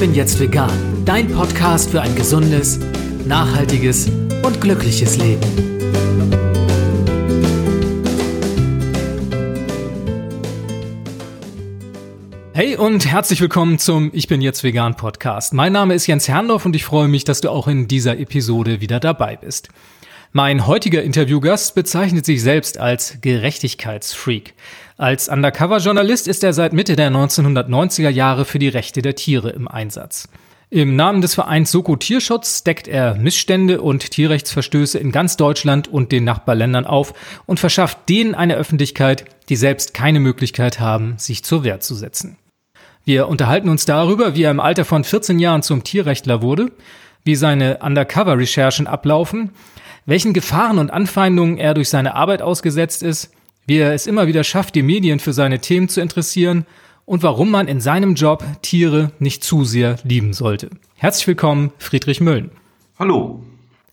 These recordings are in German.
bin jetzt vegan, dein Podcast für ein gesundes, nachhaltiges und glückliches Leben. Hey und herzlich willkommen zum Ich bin jetzt vegan Podcast. Mein Name ist Jens Herrndorf und ich freue mich, dass du auch in dieser Episode wieder dabei bist. Mein heutiger Interviewgast bezeichnet sich selbst als Gerechtigkeitsfreak. Als Undercover-Journalist ist er seit Mitte der 1990er Jahre für die Rechte der Tiere im Einsatz. Im Namen des Vereins Soko Tierschutz deckt er Missstände und Tierrechtsverstöße in ganz Deutschland und den Nachbarländern auf und verschafft denen eine Öffentlichkeit, die selbst keine Möglichkeit haben, sich zur Wehr zu setzen. Wir unterhalten uns darüber, wie er im Alter von 14 Jahren zum Tierrechtler wurde, wie seine Undercover-Recherchen ablaufen, welchen Gefahren und Anfeindungen er durch seine Arbeit ausgesetzt ist, wie er es immer wieder schafft, die Medien für seine Themen zu interessieren und warum man in seinem Job Tiere nicht zu sehr lieben sollte. Herzlich willkommen, Friedrich Möllen. Hallo.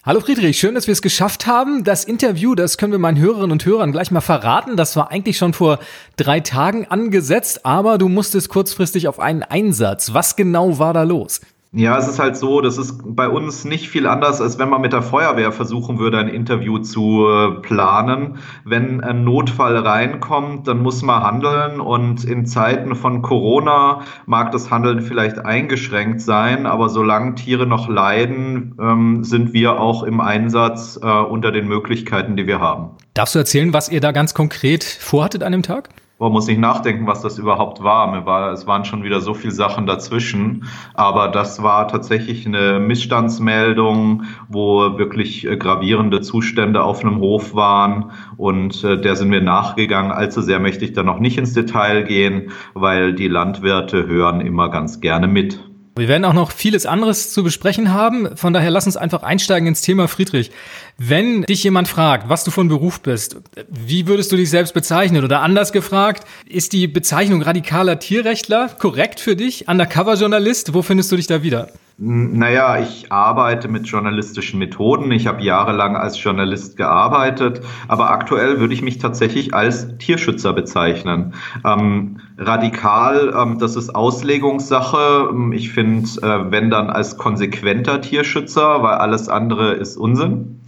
Hallo Friedrich, schön, dass wir es geschafft haben. Das Interview, das können wir meinen Hörerinnen und Hörern gleich mal verraten. Das war eigentlich schon vor drei Tagen angesetzt, aber du musstest kurzfristig auf einen Einsatz. Was genau war da los? Ja, es ist halt so, das ist bei uns nicht viel anders, als wenn man mit der Feuerwehr versuchen würde, ein Interview zu äh, planen. Wenn ein Notfall reinkommt, dann muss man handeln und in Zeiten von Corona mag das Handeln vielleicht eingeschränkt sein, aber solange Tiere noch leiden, ähm, sind wir auch im Einsatz äh, unter den Möglichkeiten, die wir haben. Darfst du erzählen, was ihr da ganz konkret vorhattet an dem Tag? Man muss nicht nachdenken, was das überhaupt war. Mir war. Es waren schon wieder so viele Sachen dazwischen. Aber das war tatsächlich eine Missstandsmeldung, wo wirklich äh, gravierende Zustände auf einem Hof waren. Und äh, der sind wir nachgegangen. Allzu sehr möchte ich da noch nicht ins Detail gehen, weil die Landwirte hören immer ganz gerne mit. Wir werden auch noch vieles anderes zu besprechen haben. Von daher lass uns einfach einsteigen ins Thema Friedrich. Wenn dich jemand fragt, was du von Beruf bist, wie würdest du dich selbst bezeichnen? Oder anders gefragt, ist die Bezeichnung radikaler Tierrechtler korrekt für dich? Undercover-Journalist? Wo findest du dich da wieder? Naja, ich arbeite mit journalistischen Methoden. Ich habe jahrelang als Journalist gearbeitet, aber aktuell würde ich mich tatsächlich als Tierschützer bezeichnen. Ähm, radikal, ähm, das ist Auslegungssache. Ähm, ich finde, äh, wenn dann als konsequenter Tierschützer, weil alles andere ist Unsinn.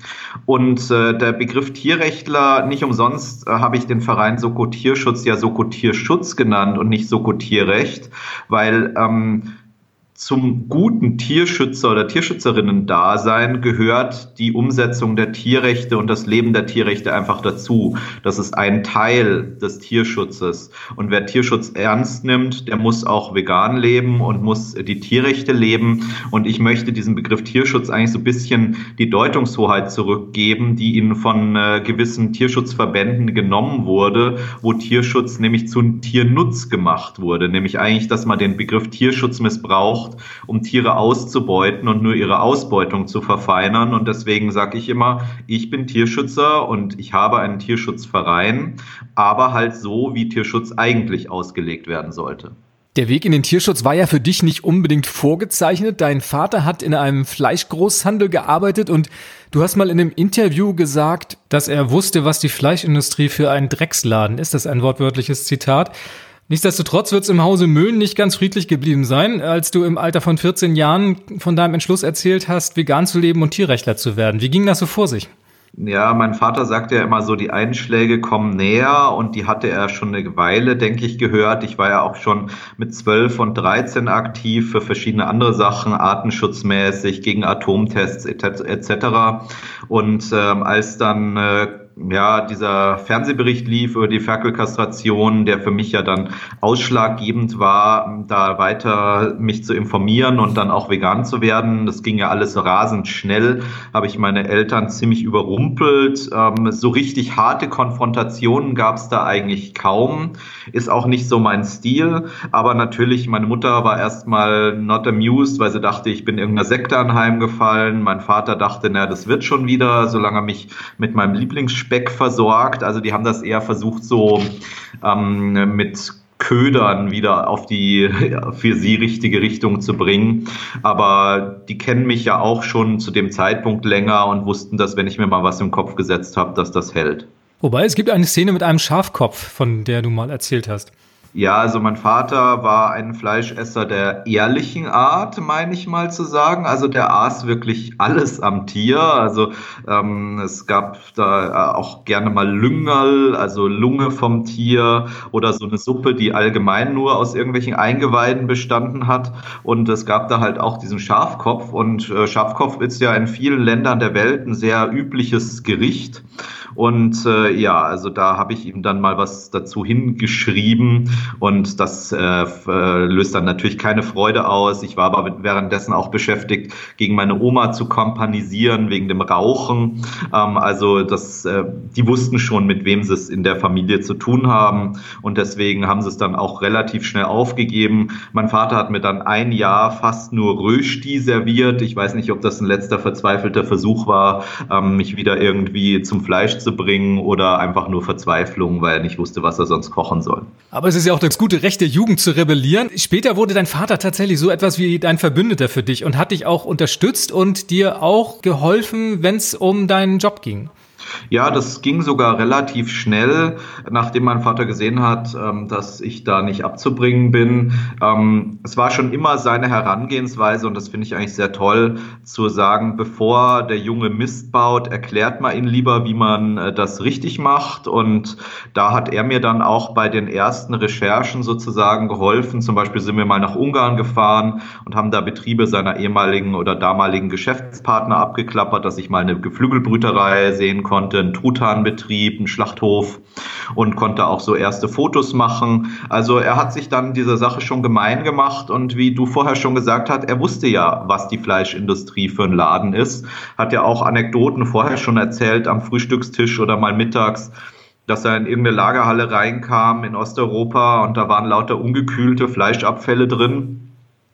Und äh, der Begriff Tierrechtler, nicht umsonst äh, habe ich den Verein Soko Tierschutz ja Soko Tierschutz genannt und nicht Soko Tierrecht, weil ähm, zum guten Tierschützer oder Tierschützerinnen-Dasein gehört die Umsetzung der Tierrechte und das Leben der Tierrechte einfach dazu. Das ist ein Teil des Tierschutzes. Und wer Tierschutz ernst nimmt, der muss auch vegan leben und muss die Tierrechte leben. Und ich möchte diesem Begriff Tierschutz eigentlich so ein bisschen die Deutungshoheit zurückgeben, die ihnen von äh, gewissen Tierschutzverbänden genommen wurde, wo Tierschutz nämlich zu Tiernutz gemacht wurde. Nämlich eigentlich, dass man den Begriff Tierschutz missbraucht, gebraucht, um Tiere auszubeuten und nur ihre Ausbeutung zu verfeinern. Und deswegen sage ich immer, ich bin Tierschützer und ich habe einen Tierschutzverein, aber halt so, wie Tierschutz eigentlich ausgelegt werden sollte. Der Weg in den Tierschutz war ja für dich nicht unbedingt vorgezeichnet. Dein Vater hat in einem Fleischgroßhandel gearbeitet und du hast mal in einem Interview gesagt, dass er wusste, was die Fleischindustrie für ein Drecksladen ist. Das ist ein wortwörtliches Zitat. Nichtsdestotrotz wird es im Hause Möhn nicht ganz friedlich geblieben sein, als du im Alter von 14 Jahren von deinem Entschluss erzählt hast, vegan zu leben und Tierrechtler zu werden. Wie ging das so vor sich? Ja, mein Vater sagt ja immer so, die Einschläge kommen näher und die hatte er schon eine Weile, denke ich, gehört. Ich war ja auch schon mit 12 und 13 aktiv für verschiedene andere Sachen, artenschutzmäßig, gegen Atomtests etc. Und ähm, als dann äh, ja, dieser Fernsehbericht lief über die Ferkelkastration, der für mich ja dann ausschlaggebend war, da weiter mich zu informieren und dann auch vegan zu werden. Das ging ja alles rasend schnell, habe ich meine Eltern ziemlich überrumpelt. Ähm, so richtig harte Konfrontationen gab es da eigentlich kaum. Ist auch nicht so mein Stil, aber natürlich, meine Mutter war erstmal not amused, weil sie dachte, ich bin irgendeiner Sekte anheimgefallen. Mein Vater dachte, na, das wird schon wieder, solange er mich mit meinem Lieblingsspiel Speck versorgt. Also die haben das eher versucht, so ähm, mit Ködern wieder auf die für sie richtige Richtung zu bringen. Aber die kennen mich ja auch schon zu dem Zeitpunkt länger und wussten, dass wenn ich mir mal was im Kopf gesetzt habe, dass das hält. Wobei es gibt eine Szene mit einem Schafkopf, von der du mal erzählt hast. Ja, also mein Vater war ein Fleischesser der ehrlichen Art, meine ich mal zu sagen. Also der aß wirklich alles am Tier. Also ähm, es gab da äh, auch gerne mal Lüngerl, also Lunge vom Tier oder so eine Suppe, die allgemein nur aus irgendwelchen Eingeweiden bestanden hat. Und es gab da halt auch diesen Schafkopf. Und äh, Schafkopf ist ja in vielen Ländern der Welt ein sehr übliches Gericht. Und äh, ja, also da habe ich ihm dann mal was dazu hingeschrieben und das äh, äh, löst dann natürlich keine Freude aus. Ich war aber währenddessen auch beschäftigt, gegen meine Oma zu kompanisieren wegen dem Rauchen. Ähm, also das, äh, die wussten schon, mit wem sie es in der Familie zu tun haben und deswegen haben sie es dann auch relativ schnell aufgegeben. Mein Vater hat mir dann ein Jahr fast nur Rösti serviert. Ich weiß nicht, ob das ein letzter verzweifelter Versuch war, ähm, mich wieder irgendwie zum Fleisch zu bringen oder einfach nur Verzweiflung, weil er nicht wusste, was er sonst kochen soll. Aber es ist ja auch das gute Recht der Jugend zu rebellieren. Später wurde dein Vater tatsächlich so etwas wie dein Verbündeter für dich und hat dich auch unterstützt und dir auch geholfen, wenn es um deinen Job ging. Ja, das ging sogar relativ schnell, nachdem mein Vater gesehen hat, ähm, dass ich da nicht abzubringen bin. Ähm, es war schon immer seine Herangehensweise und das finde ich eigentlich sehr toll, zu sagen, bevor der Junge Mist baut, erklärt man ihn lieber, wie man äh, das richtig macht. Und da hat er mir dann auch bei den ersten Recherchen sozusagen geholfen. Zum Beispiel sind wir mal nach Ungarn gefahren und haben da Betriebe seiner ehemaligen oder damaligen Geschäftspartner abgeklappert, dass ich mal eine Geflügelbrüterei sehen konnte konnte einen Truthahnbetrieb, einen Schlachthof und konnte auch so erste Fotos machen. Also er hat sich dann dieser Sache schon gemein gemacht und wie du vorher schon gesagt hast, er wusste ja, was die Fleischindustrie für ein Laden ist, hat ja auch Anekdoten vorher schon erzählt am Frühstückstisch oder mal mittags dass er in irgendeine Lagerhalle reinkam in Osteuropa und da waren lauter ungekühlte Fleischabfälle drin.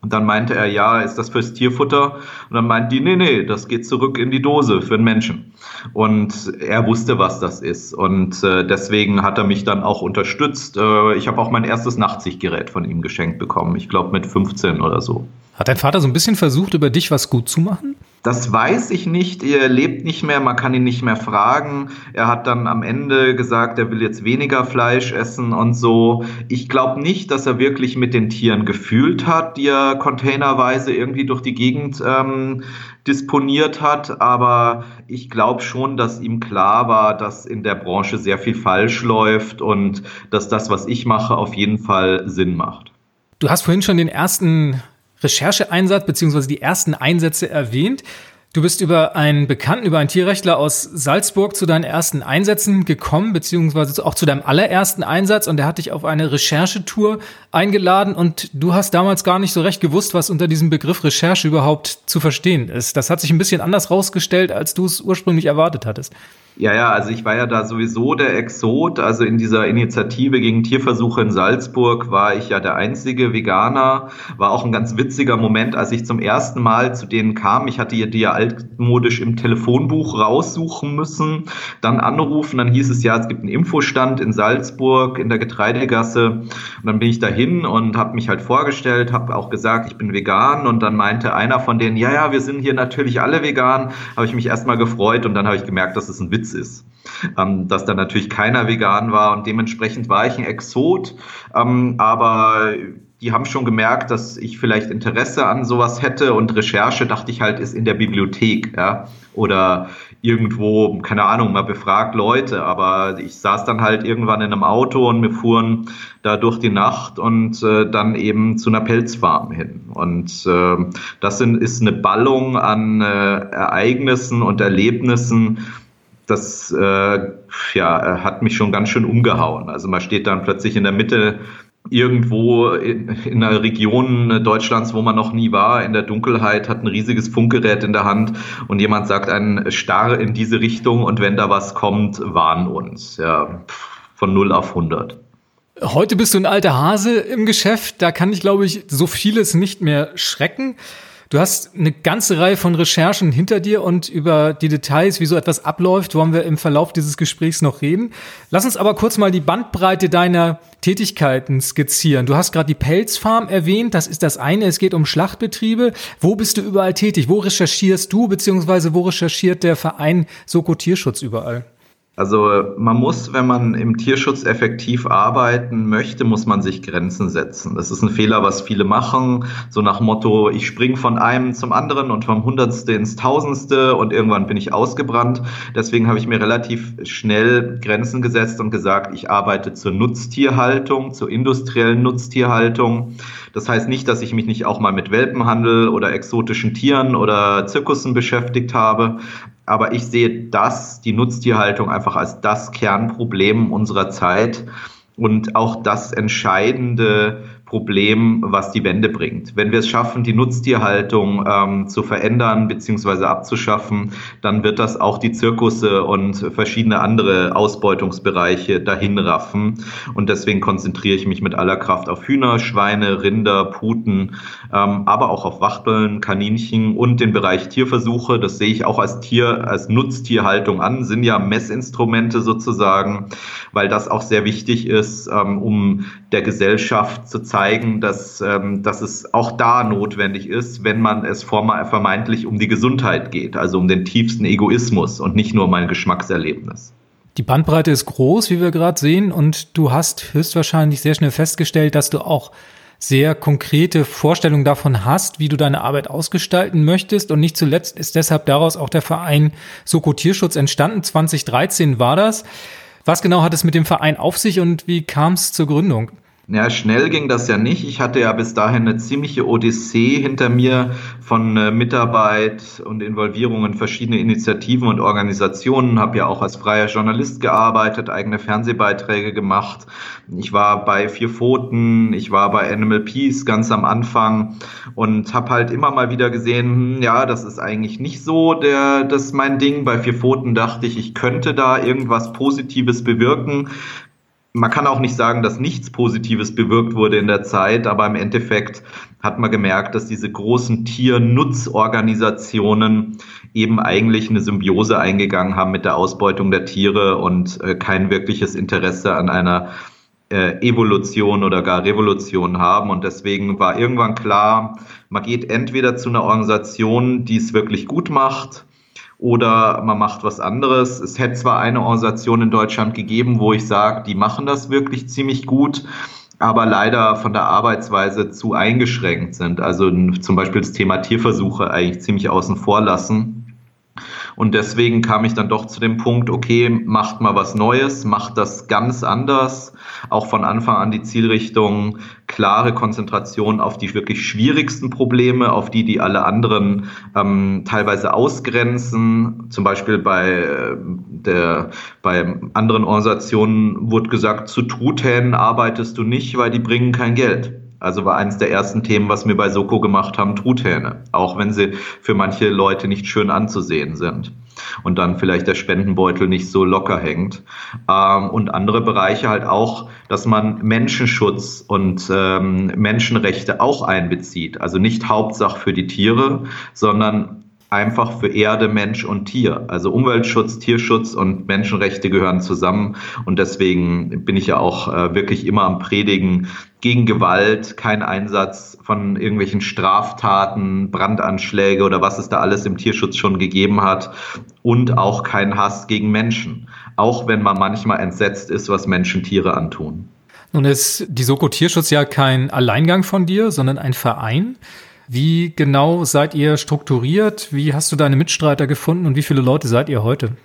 Und dann meinte er, ja, ist das fürs Tierfutter? Und dann meint die, nee, nee, das geht zurück in die Dose für den Menschen. Und er wusste, was das ist. Und äh, deswegen hat er mich dann auch unterstützt. Äh, ich habe auch mein erstes Nachtsichtgerät von ihm geschenkt bekommen. Ich glaube mit 15 oder so. Hat dein Vater so ein bisschen versucht, über dich was gut zu machen? Das weiß ich nicht. Er lebt nicht mehr, man kann ihn nicht mehr fragen. Er hat dann am Ende gesagt, er will jetzt weniger Fleisch essen und so. Ich glaube nicht, dass er wirklich mit den Tieren gefühlt hat, die er containerweise irgendwie durch die Gegend ähm, disponiert hat. Aber ich glaube schon, dass ihm klar war, dass in der Branche sehr viel falsch läuft und dass das, was ich mache, auf jeden Fall Sinn macht. Du hast vorhin schon den ersten Rechercheeinsatz beziehungsweise die ersten Einsätze erwähnt. Du bist über einen Bekannten, über einen Tierrechtler aus Salzburg zu deinen ersten Einsätzen gekommen, beziehungsweise auch zu deinem allerersten Einsatz und der hat dich auf eine Recherchetour eingeladen und du hast damals gar nicht so recht gewusst, was unter diesem Begriff Recherche überhaupt zu verstehen ist. Das hat sich ein bisschen anders rausgestellt, als du es ursprünglich erwartet hattest. Ja, ja, also ich war ja da sowieso der Exot. Also in dieser Initiative gegen Tierversuche in Salzburg war ich ja der einzige Veganer. War auch ein ganz witziger Moment, als ich zum ersten Mal zu denen kam. Ich hatte die ja altmodisch im Telefonbuch raussuchen müssen, dann anrufen. Dann hieß es ja, es gibt einen Infostand in Salzburg in der Getreidegasse. Und dann bin ich dahin und habe mich halt vorgestellt, habe auch gesagt, ich bin vegan. Und dann meinte einer von denen, ja, ja, wir sind hier natürlich alle vegan. Habe ich mich erstmal gefreut und dann habe ich gemerkt, dass es ein Witz ist. Ähm, dass da natürlich keiner vegan war und dementsprechend war ich ein Exot. Ähm, aber die haben schon gemerkt, dass ich vielleicht Interesse an sowas hätte und Recherche, dachte ich halt, ist in der Bibliothek, ja, oder irgendwo, keine Ahnung, mal befragt Leute, aber ich saß dann halt irgendwann in einem Auto und wir fuhren da durch die Nacht und äh, dann eben zu einer Pelzfarm hin. Und äh, das sind, ist eine Ballung an äh, Ereignissen und Erlebnissen, das äh, ja, hat mich schon ganz schön umgehauen. Also man steht dann plötzlich in der Mitte irgendwo in, in einer Region Deutschlands, wo man noch nie war, in der Dunkelheit, hat ein riesiges Funkgerät in der Hand und jemand sagt einen starr in diese Richtung und wenn da was kommt, warn uns. Ja, von 0 auf 100. Heute bist du ein alter Hase im Geschäft, da kann ich, glaube ich, so vieles nicht mehr schrecken. Du hast eine ganze Reihe von Recherchen hinter dir und über die Details, wie so etwas abläuft, wollen wir im Verlauf dieses Gesprächs noch reden. Lass uns aber kurz mal die Bandbreite deiner Tätigkeiten skizzieren. Du hast gerade die Pelzfarm erwähnt, das ist das eine, es geht um Schlachtbetriebe. Wo bist du überall tätig? Wo recherchierst du, beziehungsweise wo recherchiert der Verein Soko Tierschutz überall? Also man muss, wenn man im Tierschutz effektiv arbeiten möchte, muss man sich Grenzen setzen. Das ist ein Fehler, was viele machen. So nach Motto, ich springe von einem zum anderen und vom Hundertste ins Tausendste und irgendwann bin ich ausgebrannt. Deswegen habe ich mir relativ schnell Grenzen gesetzt und gesagt, ich arbeite zur Nutztierhaltung, zur industriellen Nutztierhaltung. Das heißt nicht, dass ich mich nicht auch mal mit Welpenhandel oder exotischen Tieren oder Zirkussen beschäftigt habe, aber ich sehe das, die Nutztierhaltung, einfach als das Kernproblem unserer Zeit. Und auch das entscheidende Problem, was die Wende bringt. Wenn wir es schaffen, die Nutztierhaltung ähm, zu verändern bzw. abzuschaffen, dann wird das auch die Zirkusse und verschiedene andere Ausbeutungsbereiche dahin raffen. Und deswegen konzentriere ich mich mit aller Kraft auf Hühner, Schweine, Rinder, Puten, ähm, aber auch auf Wachteln, Kaninchen und den Bereich Tierversuche. Das sehe ich auch als Tier, als Nutztierhaltung an, sind ja Messinstrumente sozusagen, weil das auch sehr wichtig ist, ähm, um der Gesellschaft zu zeigen, dass, ähm, dass es auch da notwendig ist, wenn man es vermeintlich um die Gesundheit geht, also um den tiefsten Egoismus und nicht nur um ein Geschmackserlebnis. Die Bandbreite ist groß, wie wir gerade sehen, und du hast höchstwahrscheinlich sehr schnell festgestellt, dass du auch sehr konkrete Vorstellungen davon hast, wie du deine Arbeit ausgestalten möchtest. Und nicht zuletzt ist deshalb daraus auch der Verein Soko Tierschutz entstanden. 2013 war das. Was genau hat es mit dem Verein auf sich und wie kam es zur Gründung? Ja, schnell ging das ja nicht. Ich hatte ja bis dahin eine ziemliche Odyssee hinter mir von äh, Mitarbeit und Involvierung in verschiedene Initiativen und Organisationen. Habe ja auch als freier Journalist gearbeitet, eigene Fernsehbeiträge gemacht. Ich war bei Vier Pfoten, ich war bei Animal Peace ganz am Anfang und habe halt immer mal wieder gesehen, hm, ja, das ist eigentlich nicht so der, das mein Ding. Bei Vier Pfoten dachte ich, ich könnte da irgendwas Positives bewirken man kann auch nicht sagen, dass nichts Positives bewirkt wurde in der Zeit, aber im Endeffekt hat man gemerkt, dass diese großen Tiernutzorganisationen eben eigentlich eine Symbiose eingegangen haben mit der Ausbeutung der Tiere und äh, kein wirkliches Interesse an einer äh, Evolution oder gar Revolution haben. Und deswegen war irgendwann klar, man geht entweder zu einer Organisation, die es wirklich gut macht, oder man macht was anderes. Es hätte zwar eine Organisation in Deutschland gegeben, wo ich sage, die machen das wirklich ziemlich gut, aber leider von der Arbeitsweise zu eingeschränkt sind. Also zum Beispiel das Thema Tierversuche eigentlich ziemlich außen vor lassen. Und deswegen kam ich dann doch zu dem Punkt, okay, macht mal was Neues, macht das ganz anders. Auch von Anfang an die Zielrichtung, klare Konzentration auf die wirklich schwierigsten Probleme, auf die, die alle anderen ähm, teilweise ausgrenzen. Zum Beispiel bei, äh, der, bei anderen Organisationen wurde gesagt, zu Truthähnen arbeitest du nicht, weil die bringen kein Geld. Also war eines der ersten Themen, was wir bei Soko gemacht haben, Truthähne. Auch wenn sie für manche Leute nicht schön anzusehen sind. Und dann vielleicht der Spendenbeutel nicht so locker hängt. Ähm, und andere Bereiche halt auch, dass man Menschenschutz und ähm, Menschenrechte auch einbezieht. Also nicht Hauptsache für die Tiere, sondern einfach für Erde, Mensch und Tier. Also Umweltschutz, Tierschutz und Menschenrechte gehören zusammen. Und deswegen bin ich ja auch äh, wirklich immer am Predigen gegen Gewalt, kein Einsatz von irgendwelchen Straftaten, Brandanschläge oder was es da alles im Tierschutz schon gegeben hat. Und auch kein Hass gegen Menschen. Auch wenn man manchmal entsetzt ist, was Menschen Tiere antun. Nun ist die Soko Tierschutz ja kein Alleingang von dir, sondern ein Verein. Wie genau seid ihr strukturiert? Wie hast du deine Mitstreiter gefunden und wie viele Leute seid ihr heute?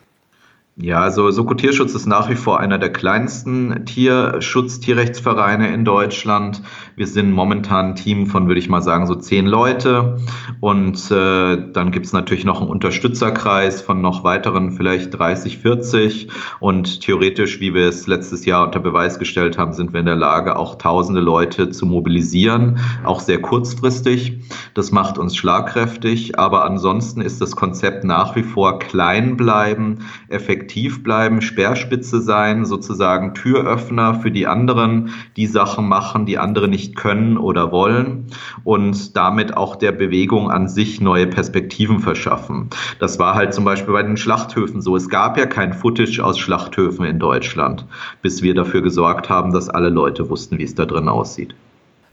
Ja, also Soko Tierschutz ist nach wie vor einer der kleinsten Tierschutz, Tierrechtsvereine in Deutschland. Wir sind momentan ein Team von, würde ich mal sagen, so zehn Leute. Und äh, dann gibt's natürlich noch einen Unterstützerkreis von noch weiteren, vielleicht 30, 40. Und theoretisch, wie wir es letztes Jahr unter Beweis gestellt haben, sind wir in der Lage, auch tausende Leute zu mobilisieren, auch sehr kurzfristig. Das macht uns schlagkräftig. Aber ansonsten ist das Konzept nach wie vor klein bleiben, effektiv effektiv bleiben, Speerspitze sein, sozusagen Türöffner für die anderen, die Sachen machen, die andere nicht können oder wollen und damit auch der Bewegung an sich neue Perspektiven verschaffen. Das war halt zum Beispiel bei den Schlachthöfen so. Es gab ja kein Footage aus Schlachthöfen in Deutschland, bis wir dafür gesorgt haben, dass alle Leute wussten, wie es da drin aussieht.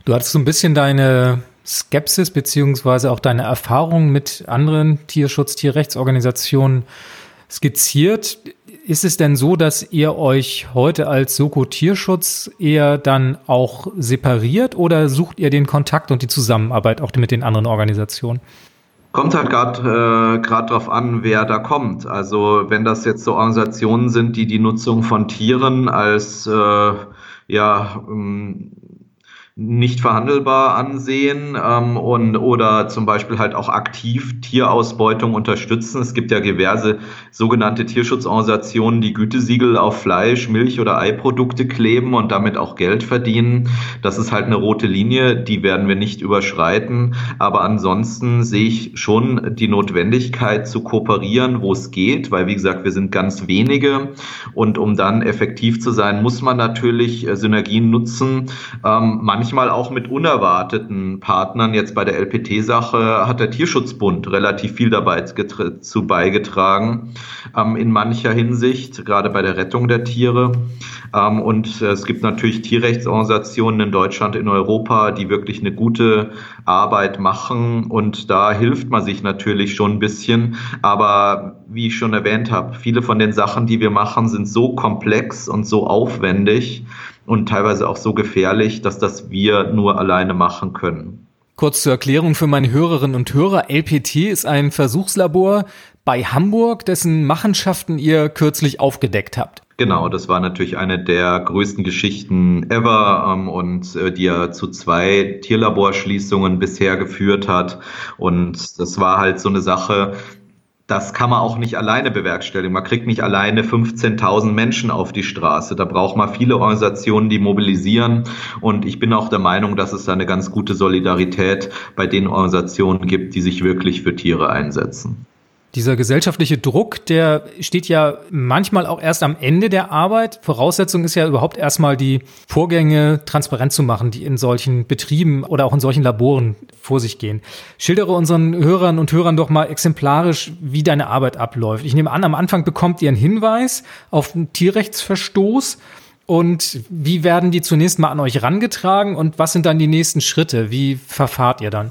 Du hattest so ein bisschen deine Skepsis beziehungsweise auch deine Erfahrungen mit anderen Tierschutz, Tierrechtsorganisationen skizziert. Ist es denn so, dass ihr euch heute als Soko Tierschutz eher dann auch separiert oder sucht ihr den Kontakt und die Zusammenarbeit auch mit den anderen Organisationen? Kommt halt gerade äh, darauf an, wer da kommt. Also wenn das jetzt so Organisationen sind, die die Nutzung von Tieren als äh, ja, ähm, nicht verhandelbar ansehen ähm, und oder zum Beispiel halt auch aktiv Tierausbeutung unterstützen. Es gibt ja diverse sogenannte Tierschutzorganisationen, die Gütesiegel auf Fleisch, Milch oder Eiprodukte kleben und damit auch Geld verdienen. Das ist halt eine rote Linie, die werden wir nicht überschreiten. Aber ansonsten sehe ich schon die Notwendigkeit zu kooperieren, wo es geht, weil wie gesagt, wir sind ganz wenige und um dann effektiv zu sein, muss man natürlich äh, Synergien nutzen. Ähm, manche manchmal auch mit unerwarteten Partnern. Jetzt bei der LPT-Sache hat der Tierschutzbund relativ viel dabei zu beigetragen, ähm, in mancher Hinsicht, gerade bei der Rettung der Tiere. Ähm, und es gibt natürlich Tierrechtsorganisationen in Deutschland, in Europa, die wirklich eine gute Arbeit machen. Und da hilft man sich natürlich schon ein bisschen. Aber wie ich schon erwähnt habe, viele von den Sachen, die wir machen, sind so komplex und so aufwendig, und teilweise auch so gefährlich, dass das wir nur alleine machen können. Kurz zur Erklärung für meine Hörerinnen und Hörer. LPT ist ein Versuchslabor bei Hamburg, dessen Machenschaften ihr kürzlich aufgedeckt habt. Genau, das war natürlich eine der größten Geschichten ever ähm, und äh, die ja zu zwei Tierlaborschließungen bisher geführt hat. Und das war halt so eine Sache, das kann man auch nicht alleine bewerkstelligen. Man kriegt nicht alleine 15.000 Menschen auf die Straße. Da braucht man viele Organisationen, die mobilisieren. Und ich bin auch der Meinung, dass es da eine ganz gute Solidarität bei den Organisationen gibt, die sich wirklich für Tiere einsetzen. Dieser gesellschaftliche Druck, der steht ja manchmal auch erst am Ende der Arbeit. Voraussetzung ist ja überhaupt erstmal die Vorgänge transparent zu machen, die in solchen Betrieben oder auch in solchen Laboren vor sich gehen. Schildere unseren Hörern und Hörern doch mal exemplarisch, wie deine Arbeit abläuft. Ich nehme an, am Anfang bekommt ihr einen Hinweis auf einen Tierrechtsverstoß. Und wie werden die zunächst mal an euch rangetragen und was sind dann die nächsten Schritte? Wie verfahrt ihr dann?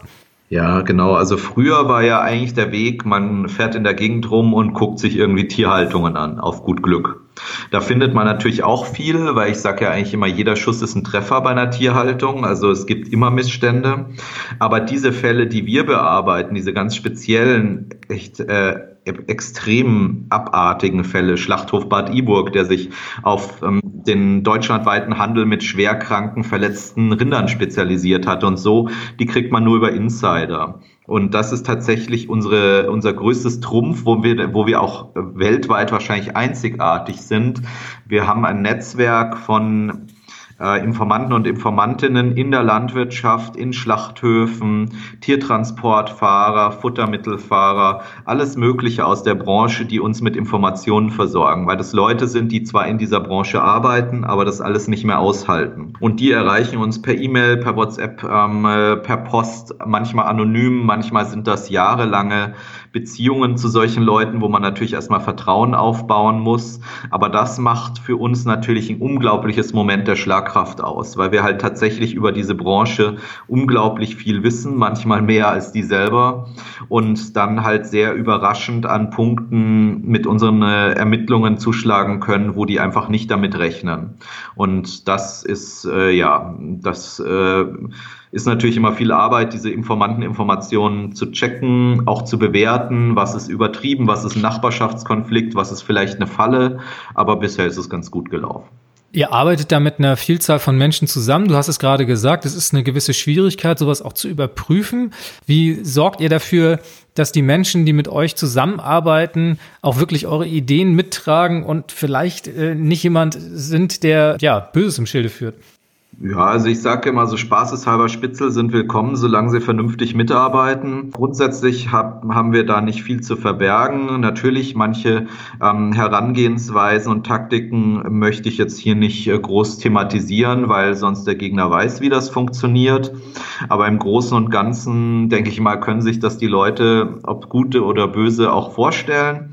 Ja, genau. Also früher war ja eigentlich der Weg, man fährt in der Gegend rum und guckt sich irgendwie Tierhaltungen an, auf gut Glück. Da findet man natürlich auch viel, weil ich sage ja eigentlich immer, jeder Schuss ist ein Treffer bei einer Tierhaltung. Also es gibt immer Missstände. Aber diese Fälle, die wir bearbeiten, diese ganz speziellen, echt äh, extrem abartigen Fälle, Schlachthof Bad Iburg, der sich auf ähm, den deutschlandweiten Handel mit schwerkranken, verletzten Rindern spezialisiert hat und so, die kriegt man nur über Insider. Und das ist tatsächlich unsere, unser größtes Trumpf, wo wir, wo wir auch weltweit wahrscheinlich einzigartig sind. Wir haben ein Netzwerk von äh, Informanten und Informantinnen in der Landwirtschaft, in Schlachthöfen, Tiertransportfahrer, Futtermittelfahrer, alles Mögliche aus der Branche, die uns mit Informationen versorgen, weil das Leute sind, die zwar in dieser Branche arbeiten, aber das alles nicht mehr aushalten. Und die erreichen uns per E-Mail, per WhatsApp, ähm, äh, per Post, manchmal anonym, manchmal sind das jahrelange Beziehungen zu solchen Leuten, wo man natürlich erstmal Vertrauen aufbauen muss. Aber das macht für uns natürlich ein unglaubliches Moment der Schlagkraft aus, weil wir halt tatsächlich über diese Branche unglaublich viel wissen, manchmal mehr als die selber und dann halt sehr überraschend an Punkten mit unseren äh, Ermittlungen zuschlagen können, wo die einfach nicht damit rechnen. Und das ist, äh, ja, das äh, ist natürlich immer viel Arbeit, diese Informanteninformationen zu checken, auch zu bewerten, was ist übertrieben, was ist ein Nachbarschaftskonflikt, was ist vielleicht eine Falle, aber bisher ist es ganz gut gelaufen. Ihr arbeitet da mit einer Vielzahl von Menschen zusammen. Du hast es gerade gesagt, es ist eine gewisse Schwierigkeit, sowas auch zu überprüfen. Wie sorgt ihr dafür, dass die Menschen, die mit euch zusammenarbeiten, auch wirklich eure Ideen mittragen und vielleicht äh, nicht jemand sind, der ja Böses im Schilde führt? Ja, also ich sage immer so spaßeshalber Spitzel sind willkommen, solange sie vernünftig mitarbeiten. Grundsätzlich hab, haben wir da nicht viel zu verbergen. Natürlich manche ähm, Herangehensweisen und Taktiken möchte ich jetzt hier nicht äh, groß thematisieren, weil sonst der Gegner weiß, wie das funktioniert. Aber im Großen und Ganzen, denke ich mal, können sich das die Leute, ob gute oder böse, auch vorstellen.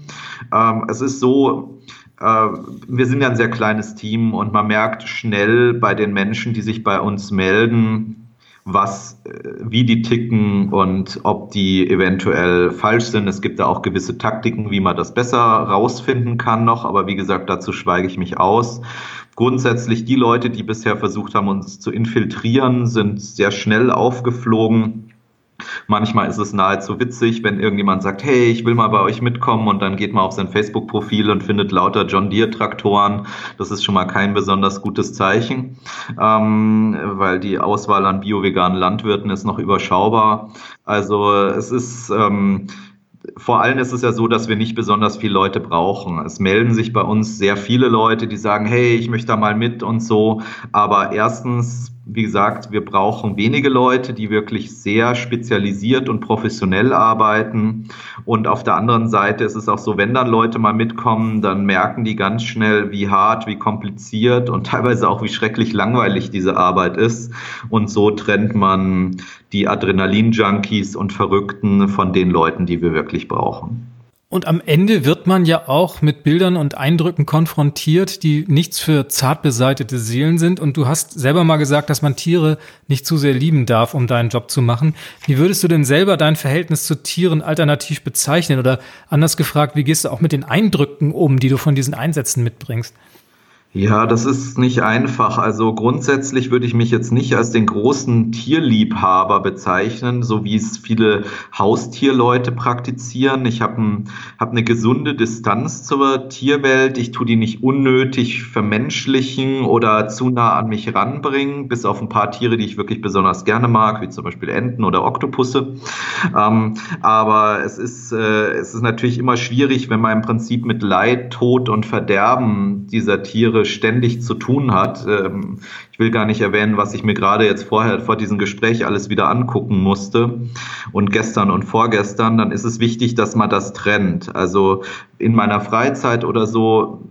Ähm, es ist so, wir sind ja ein sehr kleines Team und man merkt schnell bei den Menschen, die sich bei uns melden, was, äh, wie die ticken und ob die eventuell falsch sind. Es gibt da auch gewisse Taktiken, wie man das besser rausfinden kann noch, aber wie gesagt, dazu schweige ich mich aus. Grundsätzlich die Leute, die bisher versucht haben, uns zu infiltrieren, sind sehr schnell aufgeflogen Manchmal ist es nahezu witzig, wenn irgendjemand sagt, hey, ich will mal bei euch mitkommen und dann geht man auf sein Facebook-Profil und findet lauter John Deere-Traktoren. Das ist schon mal kein besonders gutes Zeichen, ähm, weil die Auswahl an bio-veganen Landwirten ist noch überschaubar. Also es ist... Ähm, vor allem ist es ja so, dass wir nicht besonders viele Leute brauchen. Es melden sich bei uns sehr viele Leute, die sagen, hey, ich möchte da mal mit und so. Aber erstens wie gesagt, wir brauchen wenige Leute, die wirklich sehr spezialisiert und professionell arbeiten. Und auf der anderen Seite ist es auch so, wenn dann Leute mal mitkommen, dann merken die ganz schnell, wie hart, wie kompliziert und teilweise auch wie schrecklich langweilig diese Arbeit ist. Und so trennt man die Adrenalin-Junkies und Verrückten von den Leuten, die wir wirklich brauchen. Und am Ende wird man ja auch mit Bildern und Eindrücken konfrontiert, die nichts für zart beseitete Seelen sind. Und du hast selber mal gesagt, dass man Tiere nicht zu sehr lieben darf, um deinen Job zu machen. Wie würdest du denn selber dein Verhältnis zu Tieren alternativ bezeichnen? Oder anders gefragt, wie gehst du auch mit den Eindrücken um, die du von diesen Einsätzen mitbringst? Ja, das ist nicht einfach. Also grundsätzlich würde ich mich jetzt nicht als den großen Tierliebhaber bezeichnen, so wie es viele Haustierleute praktizieren. Ich habe ein, hab eine gesunde Distanz zur Tierwelt. Ich tue die nicht unnötig vermenschlichen oder zu nah an mich ranbringen, bis auf ein paar Tiere, die ich wirklich besonders gerne mag, wie zum Beispiel Enten oder Oktopusse. Ähm, aber es ist, äh, es ist natürlich immer schwierig, wenn man im Prinzip mit Leid, Tod und Verderben dieser Tiere ständig zu tun hat. Ähm, ich will gar nicht erwähnen, was ich mir gerade jetzt vorher vor diesem Gespräch alles wieder angucken musste und gestern und vorgestern, dann ist es wichtig, dass man das trennt. Also in meiner Freizeit oder so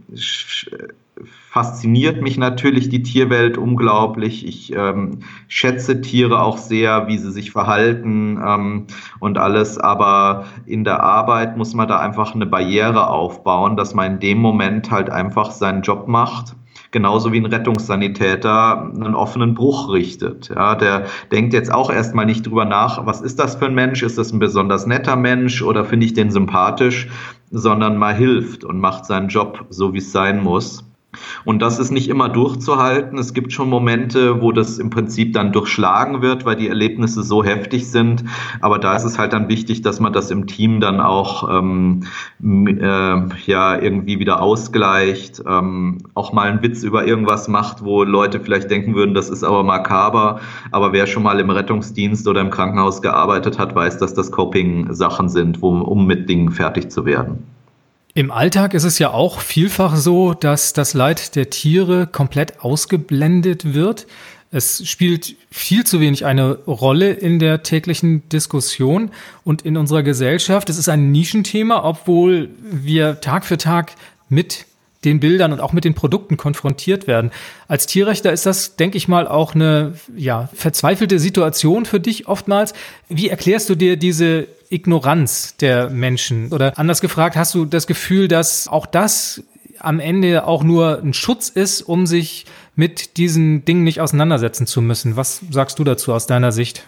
fasziniert mich natürlich die Tierwelt unglaublich. Ich ähm, schätze Tiere auch sehr, wie sie sich verhalten ähm, und alles. Aber in der Arbeit muss man da einfach eine Barriere aufbauen, dass man in dem Moment halt einfach seinen Job macht genauso wie ein Rettungssanitäter einen offenen Bruch richtet. Ja, der denkt jetzt auch erstmal nicht drüber nach, was ist das für ein Mensch? Ist das ein besonders netter Mensch oder finde ich den sympathisch? Sondern mal hilft und macht seinen Job so, wie es sein muss. Und das ist nicht immer durchzuhalten. Es gibt schon Momente, wo das im Prinzip dann durchschlagen wird, weil die Erlebnisse so heftig sind. Aber da ist es halt dann wichtig, dass man das im Team dann auch ähm, äh, ja irgendwie wieder ausgleicht, ähm, auch mal einen Witz über irgendwas macht, wo Leute vielleicht denken würden, das ist aber makaber. Aber wer schon mal im Rettungsdienst oder im Krankenhaus gearbeitet hat, weiß, dass das Coping-Sachen sind, wo, um mit Dingen fertig zu werden. Im Alltag ist es ja auch vielfach so, dass das Leid der Tiere komplett ausgeblendet wird. Es spielt viel zu wenig eine Rolle in der täglichen Diskussion und in unserer Gesellschaft. Es ist ein Nischenthema, obwohl wir Tag für Tag mit den Bildern und auch mit den Produkten konfrontiert werden. Als Tierrechter ist das, denke ich mal, auch eine ja, verzweifelte Situation für dich oftmals. Wie erklärst du dir diese Ignoranz der Menschen? Oder anders gefragt, hast du das Gefühl, dass auch das am Ende auch nur ein Schutz ist, um sich mit diesen Dingen nicht auseinandersetzen zu müssen? Was sagst du dazu aus deiner Sicht?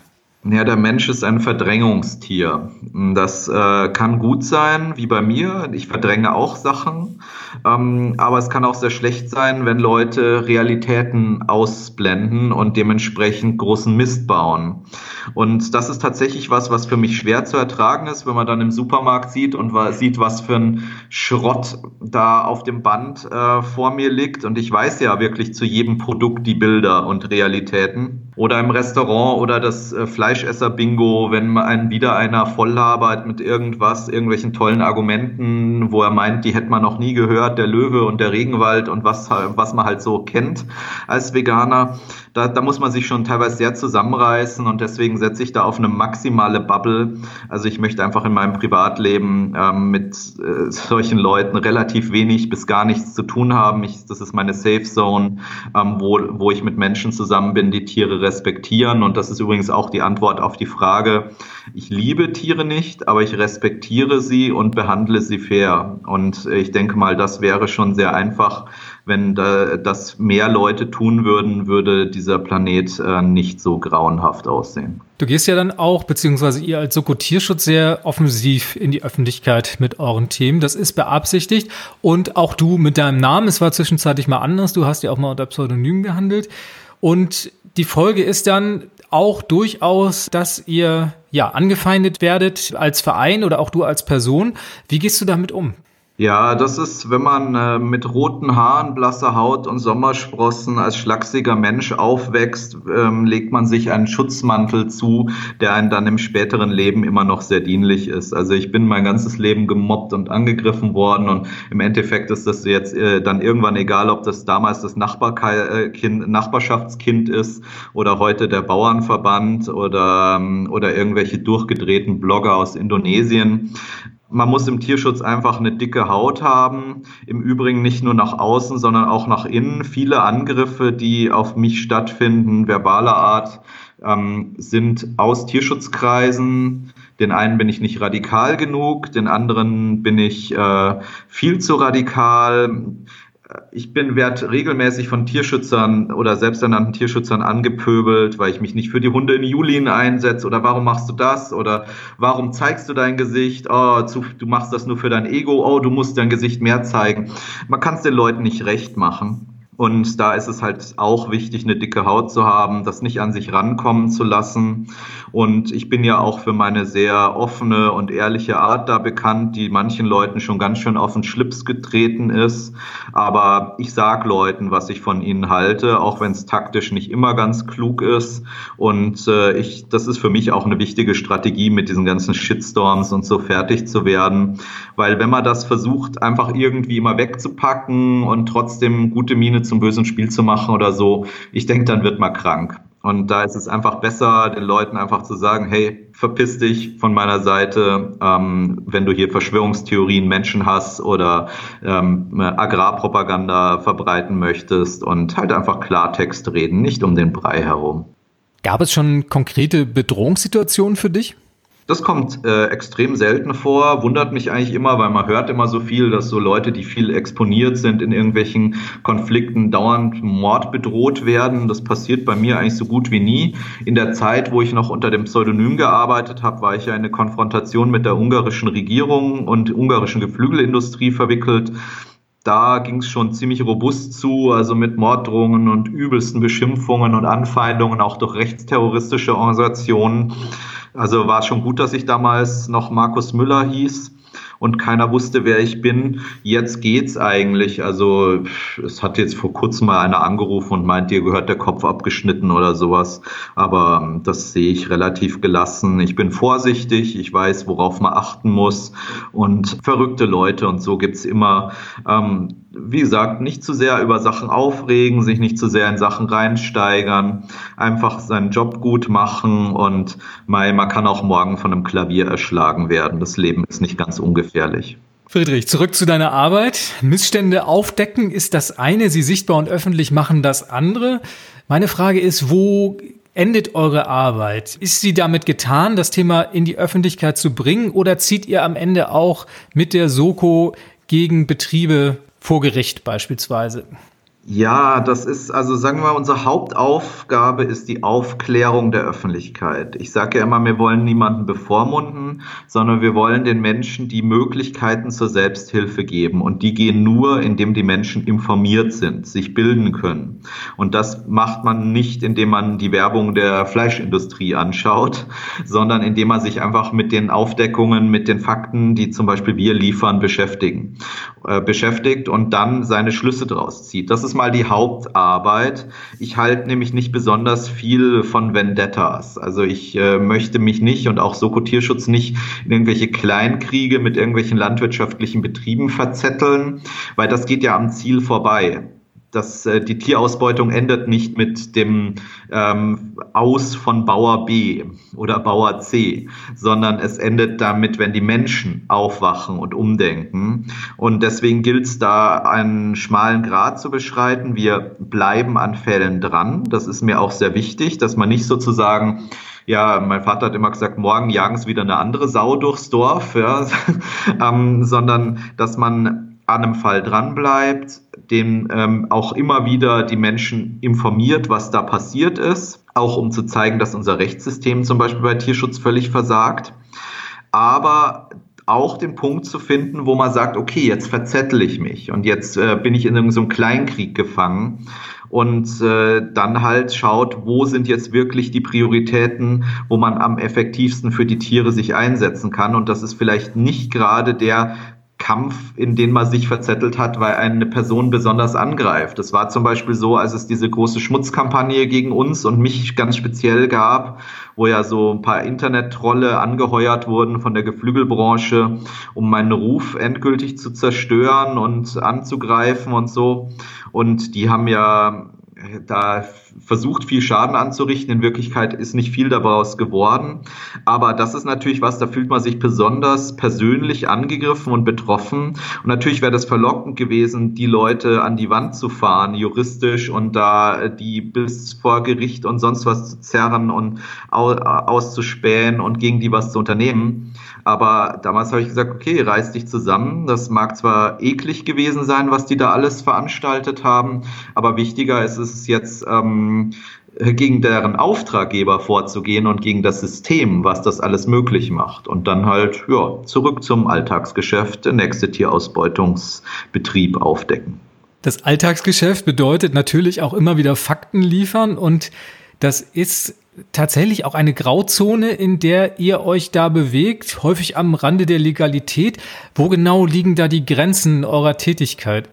Ja, der Mensch ist ein Verdrängungstier. Das äh, kann gut sein, wie bei mir. Ich verdränge auch Sachen. Ähm, aber es kann auch sehr schlecht sein, wenn Leute Realitäten ausblenden und dementsprechend großen Mist bauen. Und das ist tatsächlich was, was für mich schwer zu ertragen ist, wenn man dann im Supermarkt sieht und sieht, was für ein Schrott da auf dem Band äh, vor mir liegt. Und ich weiß ja wirklich zu jedem Produkt die Bilder und Realitäten. Oder im Restaurant oder das äh, Fleischesser-Bingo, wenn einen wieder einer volllabert mit irgendwas, irgendwelchen tollen Argumenten, wo er meint, die hätte man noch nie gehört, der Löwe und der Regenwald und was, was man halt so kennt als Veganer. Da, da muss man sich schon teilweise sehr zusammenreißen und deswegen setze ich da auf eine maximale Bubble. Also ich möchte einfach in meinem Privatleben ähm, mit äh, solchen Leuten relativ wenig bis gar nichts zu tun haben. Ich, das ist meine Safe Zone, ähm, wo, wo ich mit Menschen zusammen bin, die Tiere respektieren. Und das ist übrigens auch die Antwort auf die Frage, ich liebe Tiere nicht, aber ich respektiere sie und behandle sie fair. Und ich denke mal, das wäre schon sehr einfach wenn da, das mehr Leute tun würden, würde dieser Planet äh, nicht so grauenhaft aussehen. Du gehst ja dann auch, beziehungsweise ihr als Soko Tierschutz sehr offensiv in die Öffentlichkeit mit euren Themen. Das ist beabsichtigt. Und auch du mit deinem Namen, es war zwischenzeitlich mal anders, du hast ja auch mal unter Pseudonym gehandelt. Und die Folge ist dann auch durchaus, dass ihr ja angefeindet werdet als Verein oder auch du als Person. Wie gehst du damit um? Ja, das ist, wenn man äh, mit roten Haaren, blasser Haut und Sommersprossen als schlachsiger Mensch aufwächst, ähm, legt man sich einen Schutzmantel zu, der einen dann im späteren Leben immer noch sehr dienlich ist. Also ich bin mein ganzes Leben gemobbt und angegriffen worden und im Endeffekt ist das jetzt äh, dann irgendwann egal, ob das damals das Nachbarkind, Nachbarschaftskind ist oder heute der Bauernverband oder, ähm, oder irgendwelche durchgedrehten Blogger aus Indonesien man muss im Tierschutz einfach eine dicke Haut haben. Im Übrigen nicht nur nach außen, sondern auch nach innen. Viele Angriffe, die auf mich stattfinden, verbaler Art, ähm, sind aus Tierschutzkreisen. Den einen bin ich nicht radikal genug, den anderen bin ich äh, viel zu radikal ich bin wert regelmäßig von Tierschützern oder selbsternannten Tierschützern angepöbelt, weil ich mich nicht für die Hunde in Julien einsetze oder warum machst du das oder warum zeigst du dein Gesicht? Oh, du machst das nur für dein Ego. Oh, du musst dein Gesicht mehr zeigen. Man kann es den Leuten nicht recht machen. Und da ist es halt auch wichtig, eine dicke Haut zu haben, das nicht an sich rankommen zu lassen. Und ich bin ja auch für meine sehr offene und ehrliche Art da bekannt, die manchen Leuten schon ganz schön auf den Schlips getreten ist. Aber ich sag Leuten, was ich von ihnen halte, auch wenn es taktisch nicht immer ganz klug ist. Und äh, ich, das ist für mich auch eine wichtige Strategie, mit diesen ganzen Shitstorms und so fertig zu werden. Weil wenn man das versucht, einfach irgendwie immer wegzupacken und trotzdem gute Miene zum bösen Spiel zu machen oder so, ich denke, dann wird man krank. Und da ist es einfach besser, den Leuten einfach zu sagen, hey, verpiss dich von meiner Seite, ähm, wenn du hier Verschwörungstheorien, Menschenhass oder ähm, Agrarpropaganda verbreiten möchtest und halt einfach Klartext reden, nicht um den Brei herum. Gab es schon konkrete Bedrohungssituationen für dich? Das kommt äh, extrem selten vor, wundert mich eigentlich immer, weil man hört immer so viel, dass so Leute, die viel exponiert sind in irgendwelchen Konflikten, dauernd Mord bedroht werden. Das passiert bei mir eigentlich so gut wie nie. In der Zeit, wo ich noch unter dem Pseudonym gearbeitet habe, war ich ja in eine Konfrontation mit der ungarischen Regierung und ungarischen Geflügelindustrie verwickelt da ging es schon ziemlich robust zu, also mit Morddrohungen und übelsten Beschimpfungen und Anfeindungen auch durch rechtsterroristische Organisationen. Also war schon gut, dass ich damals noch Markus Müller hieß und keiner wusste, wer ich bin. Jetzt geht's eigentlich. Also es hat jetzt vor kurzem mal einer angerufen und meint, dir gehört der Kopf abgeschnitten oder sowas. Aber ähm, das sehe ich relativ gelassen. Ich bin vorsichtig, ich weiß, worauf man achten muss und verrückte Leute und so gibt's immer. Ähm, wie gesagt, nicht zu sehr über Sachen aufregen, sich nicht zu sehr in Sachen reinsteigern, einfach seinen Job gut machen und man kann auch morgen von einem Klavier erschlagen werden. Das Leben ist nicht ganz ungefährlich. Friedrich, zurück zu deiner Arbeit. Missstände aufdecken ist das eine, sie sichtbar und öffentlich machen das andere. Meine Frage ist, wo endet eure Arbeit? Ist sie damit getan, das Thema in die Öffentlichkeit zu bringen oder zieht ihr am Ende auch mit der Soko gegen Betriebe vor Gericht beispielsweise? Ja, das ist, also sagen wir mal, unsere Hauptaufgabe ist die Aufklärung der Öffentlichkeit. Ich sage ja immer, wir wollen niemanden bevormunden, sondern wir wollen den Menschen die Möglichkeiten zur Selbsthilfe geben. Und die gehen nur, indem die Menschen informiert sind, sich bilden können. Und das macht man nicht, indem man die Werbung der Fleischindustrie anschaut, sondern indem man sich einfach mit den Aufdeckungen, mit den Fakten, die zum Beispiel wir liefern, beschäftigen, äh, beschäftigt und dann seine Schlüsse daraus zieht. Das ist mal die Hauptarbeit. Ich halte nämlich nicht besonders viel von Vendettas. Also ich äh, möchte mich nicht und auch Soko Tierschutz nicht in irgendwelche Kleinkriege mit irgendwelchen landwirtschaftlichen Betrieben verzetteln, weil das geht ja am Ziel vorbei dass äh, die Tierausbeutung endet nicht mit dem ähm, Aus von Bauer B oder Bauer C, sondern es endet damit, wenn die Menschen aufwachen und umdenken. Und deswegen gilt es da, einen schmalen Grat zu beschreiten. Wir bleiben an Fällen dran. Das ist mir auch sehr wichtig, dass man nicht sozusagen ja, mein Vater hat immer gesagt, morgen jagen es wieder eine andere Sau durchs Dorf, ja, ähm, sondern dass man an einem Fall dranbleibt, den ähm, auch immer wieder die Menschen informiert, was da passiert ist, auch um zu zeigen, dass unser Rechtssystem zum Beispiel bei Tierschutz völlig versagt. Aber auch den Punkt zu finden, wo man sagt, okay, jetzt verzettel ich mich und jetzt äh, bin ich in irgendeinem so Kleinkrieg gefangen und äh, dann halt schaut, wo sind jetzt wirklich die Prioritäten, wo man am effektivsten für die Tiere sich einsetzen kann. Und das ist vielleicht nicht gerade der Kampf, in den man sich verzettelt hat, weil eine Person besonders angreift. Das war zum Beispiel so, als es diese große Schmutzkampagne gegen uns und mich ganz speziell gab, wo ja so ein paar Internet-Trolle angeheuert wurden von der Geflügelbranche, um meinen Ruf endgültig zu zerstören und anzugreifen und so. Und die haben ja da versucht, viel Schaden anzurichten. In Wirklichkeit ist nicht viel daraus geworden. Aber das ist natürlich was, da fühlt man sich besonders persönlich angegriffen und betroffen. Und natürlich wäre das verlockend gewesen, die Leute an die Wand zu fahren, juristisch und da die bis vor Gericht und sonst was zu zerren und auszuspähen und gegen die was zu unternehmen. Aber damals habe ich gesagt, okay, reiß dich zusammen. Das mag zwar eklig gewesen sein, was die da alles veranstaltet haben, aber wichtiger ist es jetzt, ähm, gegen deren Auftraggeber vorzugehen und gegen das System, was das alles möglich macht. Und dann halt, ja, zurück zum Alltagsgeschäft, der nächste Tierausbeutungsbetrieb aufdecken. Das Alltagsgeschäft bedeutet natürlich auch immer wieder Fakten liefern und das ist tatsächlich auch eine Grauzone, in der ihr euch da bewegt, häufig am Rande der Legalität. Wo genau liegen da die Grenzen eurer Tätigkeit?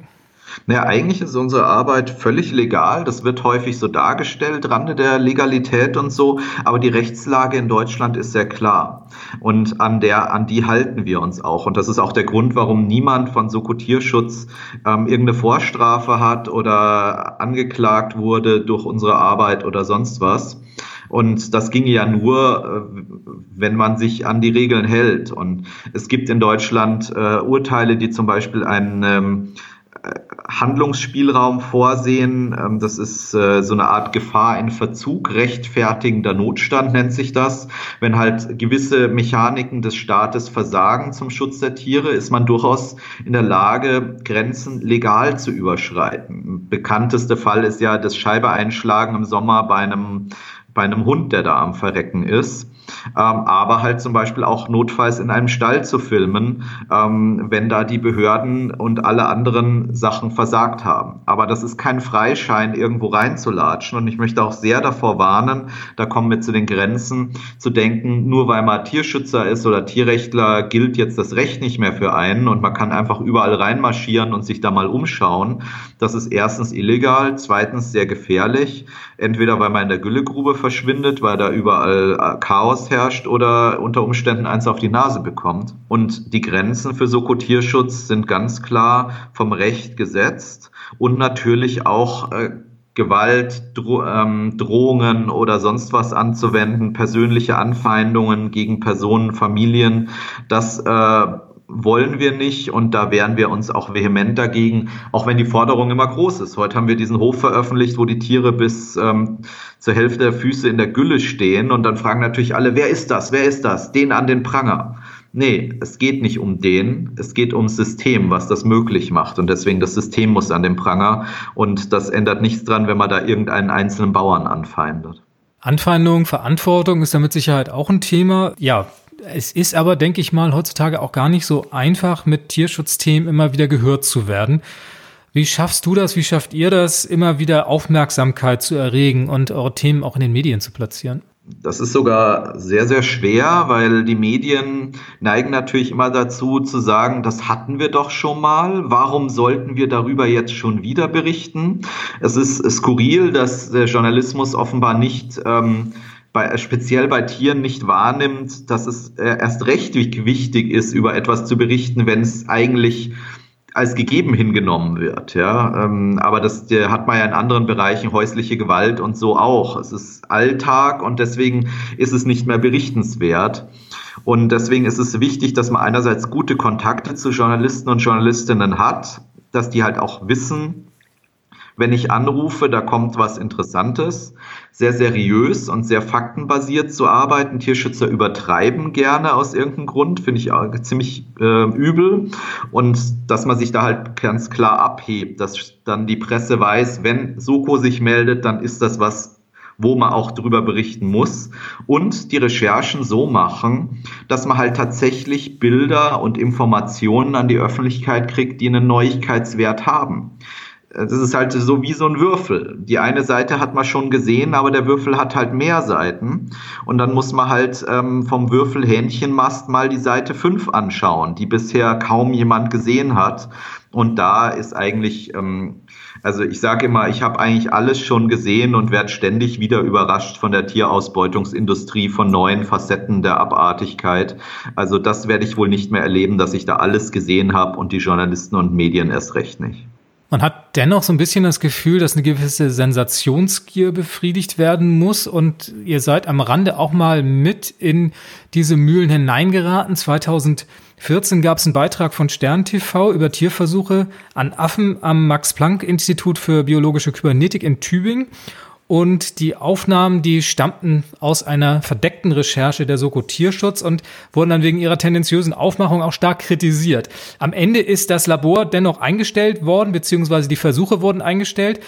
Naja, eigentlich ist unsere Arbeit völlig legal. Das wird häufig so dargestellt, Rande der Legalität und so. Aber die Rechtslage in Deutschland ist sehr klar. Und an der, an die halten wir uns auch. Und das ist auch der Grund, warum niemand von Soko Tierschutz ähm, irgendeine Vorstrafe hat oder angeklagt wurde durch unsere Arbeit oder sonst was. Und das ginge ja nur, äh, wenn man sich an die Regeln hält. Und es gibt in Deutschland äh, Urteile, die zum Beispiel einen ähm, Handlungsspielraum vorsehen. Ähm, das ist äh, so eine Art Gefahr in Verzug, rechtfertigender Notstand nennt sich das. Wenn halt gewisse Mechaniken des Staates versagen zum Schutz der Tiere, ist man durchaus in der Lage, Grenzen legal zu überschreiten. Bekannteste Fall ist ja das Scheibe-Einschlagen im Sommer bei einem bei einem Hund, der da am Verrecken ist. Ähm, aber halt zum Beispiel auch notfalls in einem Stall zu filmen, ähm, wenn da die Behörden und alle anderen Sachen versagt haben. Aber das ist kein Freischein, irgendwo reinzulatschen. Und ich möchte auch sehr davor warnen, da kommen wir zu den Grenzen, zu denken, nur weil man Tierschützer ist oder Tierrechtler, gilt jetzt das Recht nicht mehr für einen und man kann einfach überall reinmarschieren und sich da mal umschauen. Das ist erstens illegal, zweitens sehr gefährlich. Entweder weil man in der Güllegrube verschwindet, weil da überall äh, Chaos herrscht oder unter Umständen eins auf die Nase bekommt. Und die Grenzen für Soko-Tierschutz sind ganz klar vom Recht gesetzt und natürlich auch äh, Gewalt, Dro ähm, Drohungen oder sonst was anzuwenden, persönliche Anfeindungen gegen Personen, Familien, das äh, wollen wir nicht und da wehren wir uns auch vehement dagegen, auch wenn die Forderung immer groß ist. Heute haben wir diesen Hof veröffentlicht, wo die Tiere bis ähm, zur Hälfte der Füße in der Gülle stehen und dann fragen natürlich alle, wer ist das, wer ist das? Den an den Pranger. Nee, es geht nicht um den, es geht ums System, was das möglich macht. Und deswegen das System muss an den Pranger. Und das ändert nichts dran, wenn man da irgendeinen einzelnen Bauern anfeindet. Anfeindung, Verantwortung ist da mit Sicherheit auch ein Thema. Ja, es ist aber, denke ich mal, heutzutage auch gar nicht so einfach, mit Tierschutzthemen immer wieder gehört zu werden. Wie schaffst du das? Wie schafft ihr das, immer wieder Aufmerksamkeit zu erregen und eure Themen auch in den Medien zu platzieren? Das ist sogar sehr, sehr schwer, weil die Medien neigen natürlich immer dazu zu sagen, das hatten wir doch schon mal. Warum sollten wir darüber jetzt schon wieder berichten? Es ist skurril, dass der Journalismus offenbar nicht ähm, bei, speziell bei Tieren nicht wahrnimmt, dass es äh, erst recht wichtig ist, über etwas zu berichten, wenn es eigentlich als gegeben hingenommen wird. Ja, ähm, aber das der hat man ja in anderen Bereichen häusliche Gewalt und so auch. Es ist Alltag und deswegen ist es nicht mehr berichtenswert. Und deswegen ist es wichtig, dass man einerseits gute Kontakte zu Journalisten und Journalistinnen hat, dass die halt auch wissen, wenn ich anrufe, da kommt was Interessantes, sehr seriös und sehr faktenbasiert zu arbeiten. Tierschützer übertreiben gerne aus irgendeinem Grund, finde ich auch ziemlich äh, übel. Und dass man sich da halt ganz klar abhebt, dass dann die Presse weiß, wenn Soko sich meldet, dann ist das was wo man auch drüber berichten muss und die Recherchen so machen, dass man halt tatsächlich Bilder und Informationen an die Öffentlichkeit kriegt, die einen Neuigkeitswert haben. Das ist halt so wie so ein Würfel. Die eine Seite hat man schon gesehen, aber der Würfel hat halt mehr Seiten. Und dann muss man halt ähm, vom Würfel Hähnchenmast mal die Seite 5 anschauen, die bisher kaum jemand gesehen hat. Und da ist eigentlich, ähm, also ich sage immer, ich habe eigentlich alles schon gesehen und werde ständig wieder überrascht von der Tierausbeutungsindustrie, von neuen Facetten der Abartigkeit. Also das werde ich wohl nicht mehr erleben, dass ich da alles gesehen habe und die Journalisten und Medien erst recht nicht. Man hat dennoch so ein bisschen das Gefühl, dass eine gewisse Sensationsgier befriedigt werden muss und ihr seid am Rande auch mal mit in diese Mühlen hineingeraten. 2014 gab es einen Beitrag von Stern TV über Tierversuche an Affen am Max-Planck-Institut für biologische Kybernetik in Tübingen. Und die Aufnahmen, die stammten aus einer verdeckten Recherche der Soko Tierschutz und wurden dann wegen ihrer tendenziösen Aufmachung auch stark kritisiert. Am Ende ist das Labor dennoch eingestellt worden, beziehungsweise die Versuche wurden eingestellt.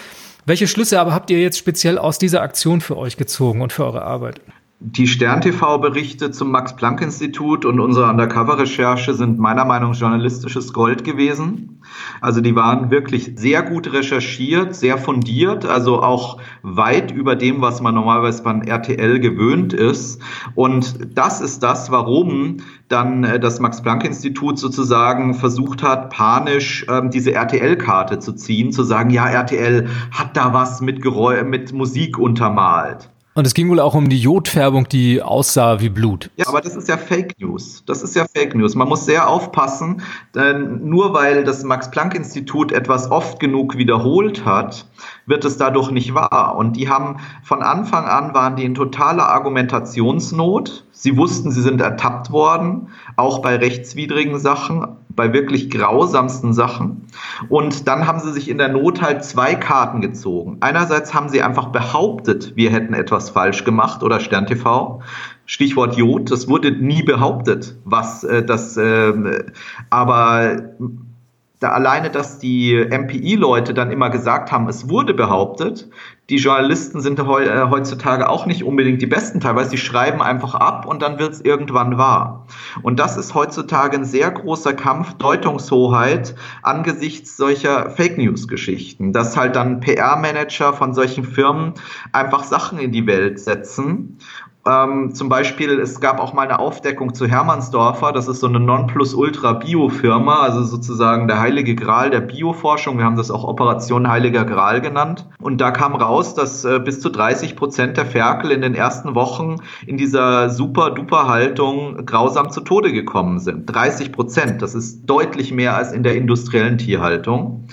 Welche Schlüsse aber habt ihr jetzt speziell aus dieser Aktion für euch gezogen und für eure Arbeit? Die Stern-TV-Berichte zum Max-Planck-Institut und unsere Undercover-Recherche sind meiner Meinung nach journalistisches Gold gewesen. Also die waren wirklich sehr gut recherchiert, sehr fundiert, also auch weit über dem, was man normalerweise beim RTL gewöhnt ist. Und das ist das, warum dann äh, das Max-Planck-Institut sozusagen versucht hat, panisch ähm, diese RTL-Karte zu ziehen, zu sagen, ja, RTL hat da was mit, Geräu mit Musik untermalt. Und es ging wohl auch um die Jodfärbung, die aussah wie Blut. Ja, aber das ist ja Fake News. Das ist ja Fake News. Man muss sehr aufpassen, denn nur weil das Max-Planck-Institut etwas oft genug wiederholt hat, wird es dadurch nicht wahr. Und die haben von Anfang an waren die in totaler Argumentationsnot. Sie wussten, sie sind ertappt worden, auch bei rechtswidrigen Sachen, bei wirklich grausamsten Sachen. Und dann haben sie sich in der Not halt zwei Karten gezogen. Einerseits haben sie einfach behauptet, wir hätten etwas falsch gemacht oder Stern TV. Stichwort Jod, das wurde nie behauptet, was äh, das, äh, aber da alleine, dass die MPI-Leute dann immer gesagt haben, es wurde behauptet, die Journalisten sind äh, heutzutage auch nicht unbedingt die besten teilweise, die schreiben einfach ab und dann wird es irgendwann wahr. Und das ist heutzutage ein sehr großer Kampf, Deutungshoheit angesichts solcher Fake News-Geschichten, dass halt dann PR-Manager von solchen Firmen einfach Sachen in die Welt setzen ähm, zum Beispiel, es gab auch mal eine Aufdeckung zu Hermannsdorfer, das ist so eine Non-Plus-Ultra-Bio-Firma, also sozusagen der heilige Gral der Bioforschung. Wir haben das auch Operation Heiliger Gral genannt. Und da kam raus, dass äh, bis zu 30 Prozent der Ferkel in den ersten Wochen in dieser super-duper-Haltung grausam zu Tode gekommen sind. 30 Prozent, das ist deutlich mehr als in der industriellen Tierhaltung.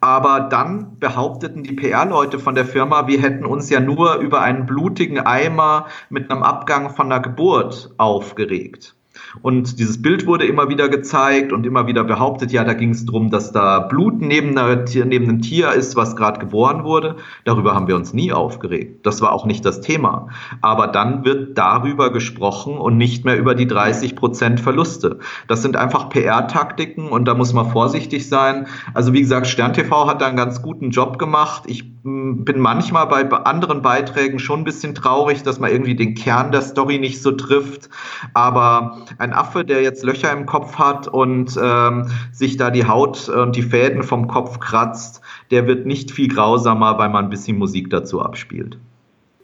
Aber dann behaupteten die PR-Leute von der Firma, wir hätten uns ja nur über einen blutigen Eimer mit einem Abgang von der Geburt aufgeregt. Und dieses Bild wurde immer wieder gezeigt und immer wieder behauptet, ja, da ging es darum, dass da Blut neben, einer, neben einem Tier ist, was gerade geboren wurde. Darüber haben wir uns nie aufgeregt. Das war auch nicht das Thema. Aber dann wird darüber gesprochen und nicht mehr über die 30 Prozent Verluste. Das sind einfach PR-Taktiken und da muss man vorsichtig sein. Also wie gesagt, Stern TV hat da einen ganz guten Job gemacht. Ich bin manchmal bei anderen Beiträgen schon ein bisschen traurig, dass man irgendwie den Kern der Story nicht so trifft. Aber ein Affe, der jetzt Löcher im Kopf hat und ähm, sich da die Haut und die Fäden vom Kopf kratzt, der wird nicht viel grausamer, weil man ein bisschen Musik dazu abspielt.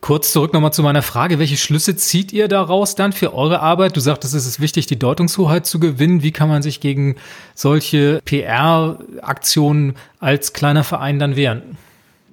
Kurz zurück nochmal zu meiner Frage. Welche Schlüsse zieht ihr daraus dann für eure Arbeit? Du sagtest, es ist wichtig, die Deutungshoheit zu gewinnen. Wie kann man sich gegen solche PR-Aktionen als kleiner Verein dann wehren?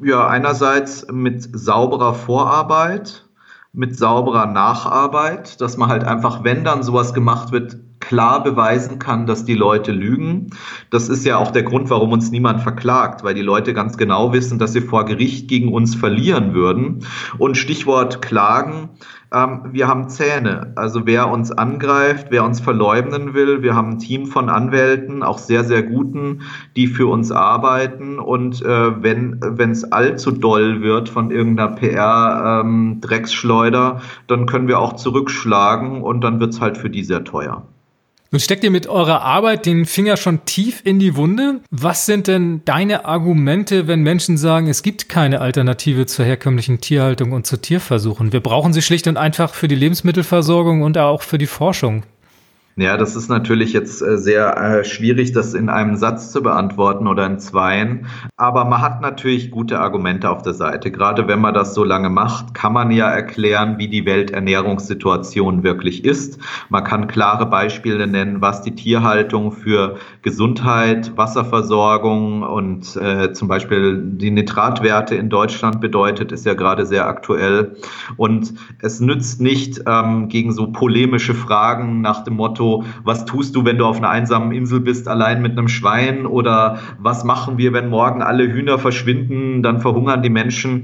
Ja, einerseits mit sauberer Vorarbeit, mit sauberer Nacharbeit, dass man halt einfach, wenn dann sowas gemacht wird, klar beweisen kann, dass die Leute lügen. Das ist ja auch der Grund, warum uns niemand verklagt, weil die Leute ganz genau wissen, dass sie vor Gericht gegen uns verlieren würden. Und Stichwort Klagen. Ähm, wir haben Zähne. Also wer uns angreift, wer uns verleugnen will, wir haben ein Team von Anwälten, auch sehr, sehr guten, die für uns arbeiten. Und äh, wenn es allzu doll wird von irgendeiner PR-Drecksschleuder, ähm, dann können wir auch zurückschlagen und dann wird es halt für die sehr teuer. Nun steckt ihr mit eurer Arbeit den Finger schon tief in die Wunde. Was sind denn deine Argumente, wenn Menschen sagen, es gibt keine Alternative zur herkömmlichen Tierhaltung und zu Tierversuchen? Wir brauchen sie schlicht und einfach für die Lebensmittelversorgung und auch für die Forschung. Ja, das ist natürlich jetzt äh, sehr äh, schwierig, das in einem Satz zu beantworten oder in zweien. Aber man hat natürlich gute Argumente auf der Seite. Gerade wenn man das so lange macht, kann man ja erklären, wie die Welternährungssituation wirklich ist. Man kann klare Beispiele nennen, was die Tierhaltung für Gesundheit, Wasserversorgung und äh, zum Beispiel die Nitratwerte in Deutschland bedeutet, ist ja gerade sehr aktuell. Und es nützt nicht ähm, gegen so polemische Fragen nach dem Motto, was tust du, wenn du auf einer einsamen Insel bist, allein mit einem Schwein? Oder was machen wir, wenn morgen alle Hühner verschwinden, dann verhungern die Menschen?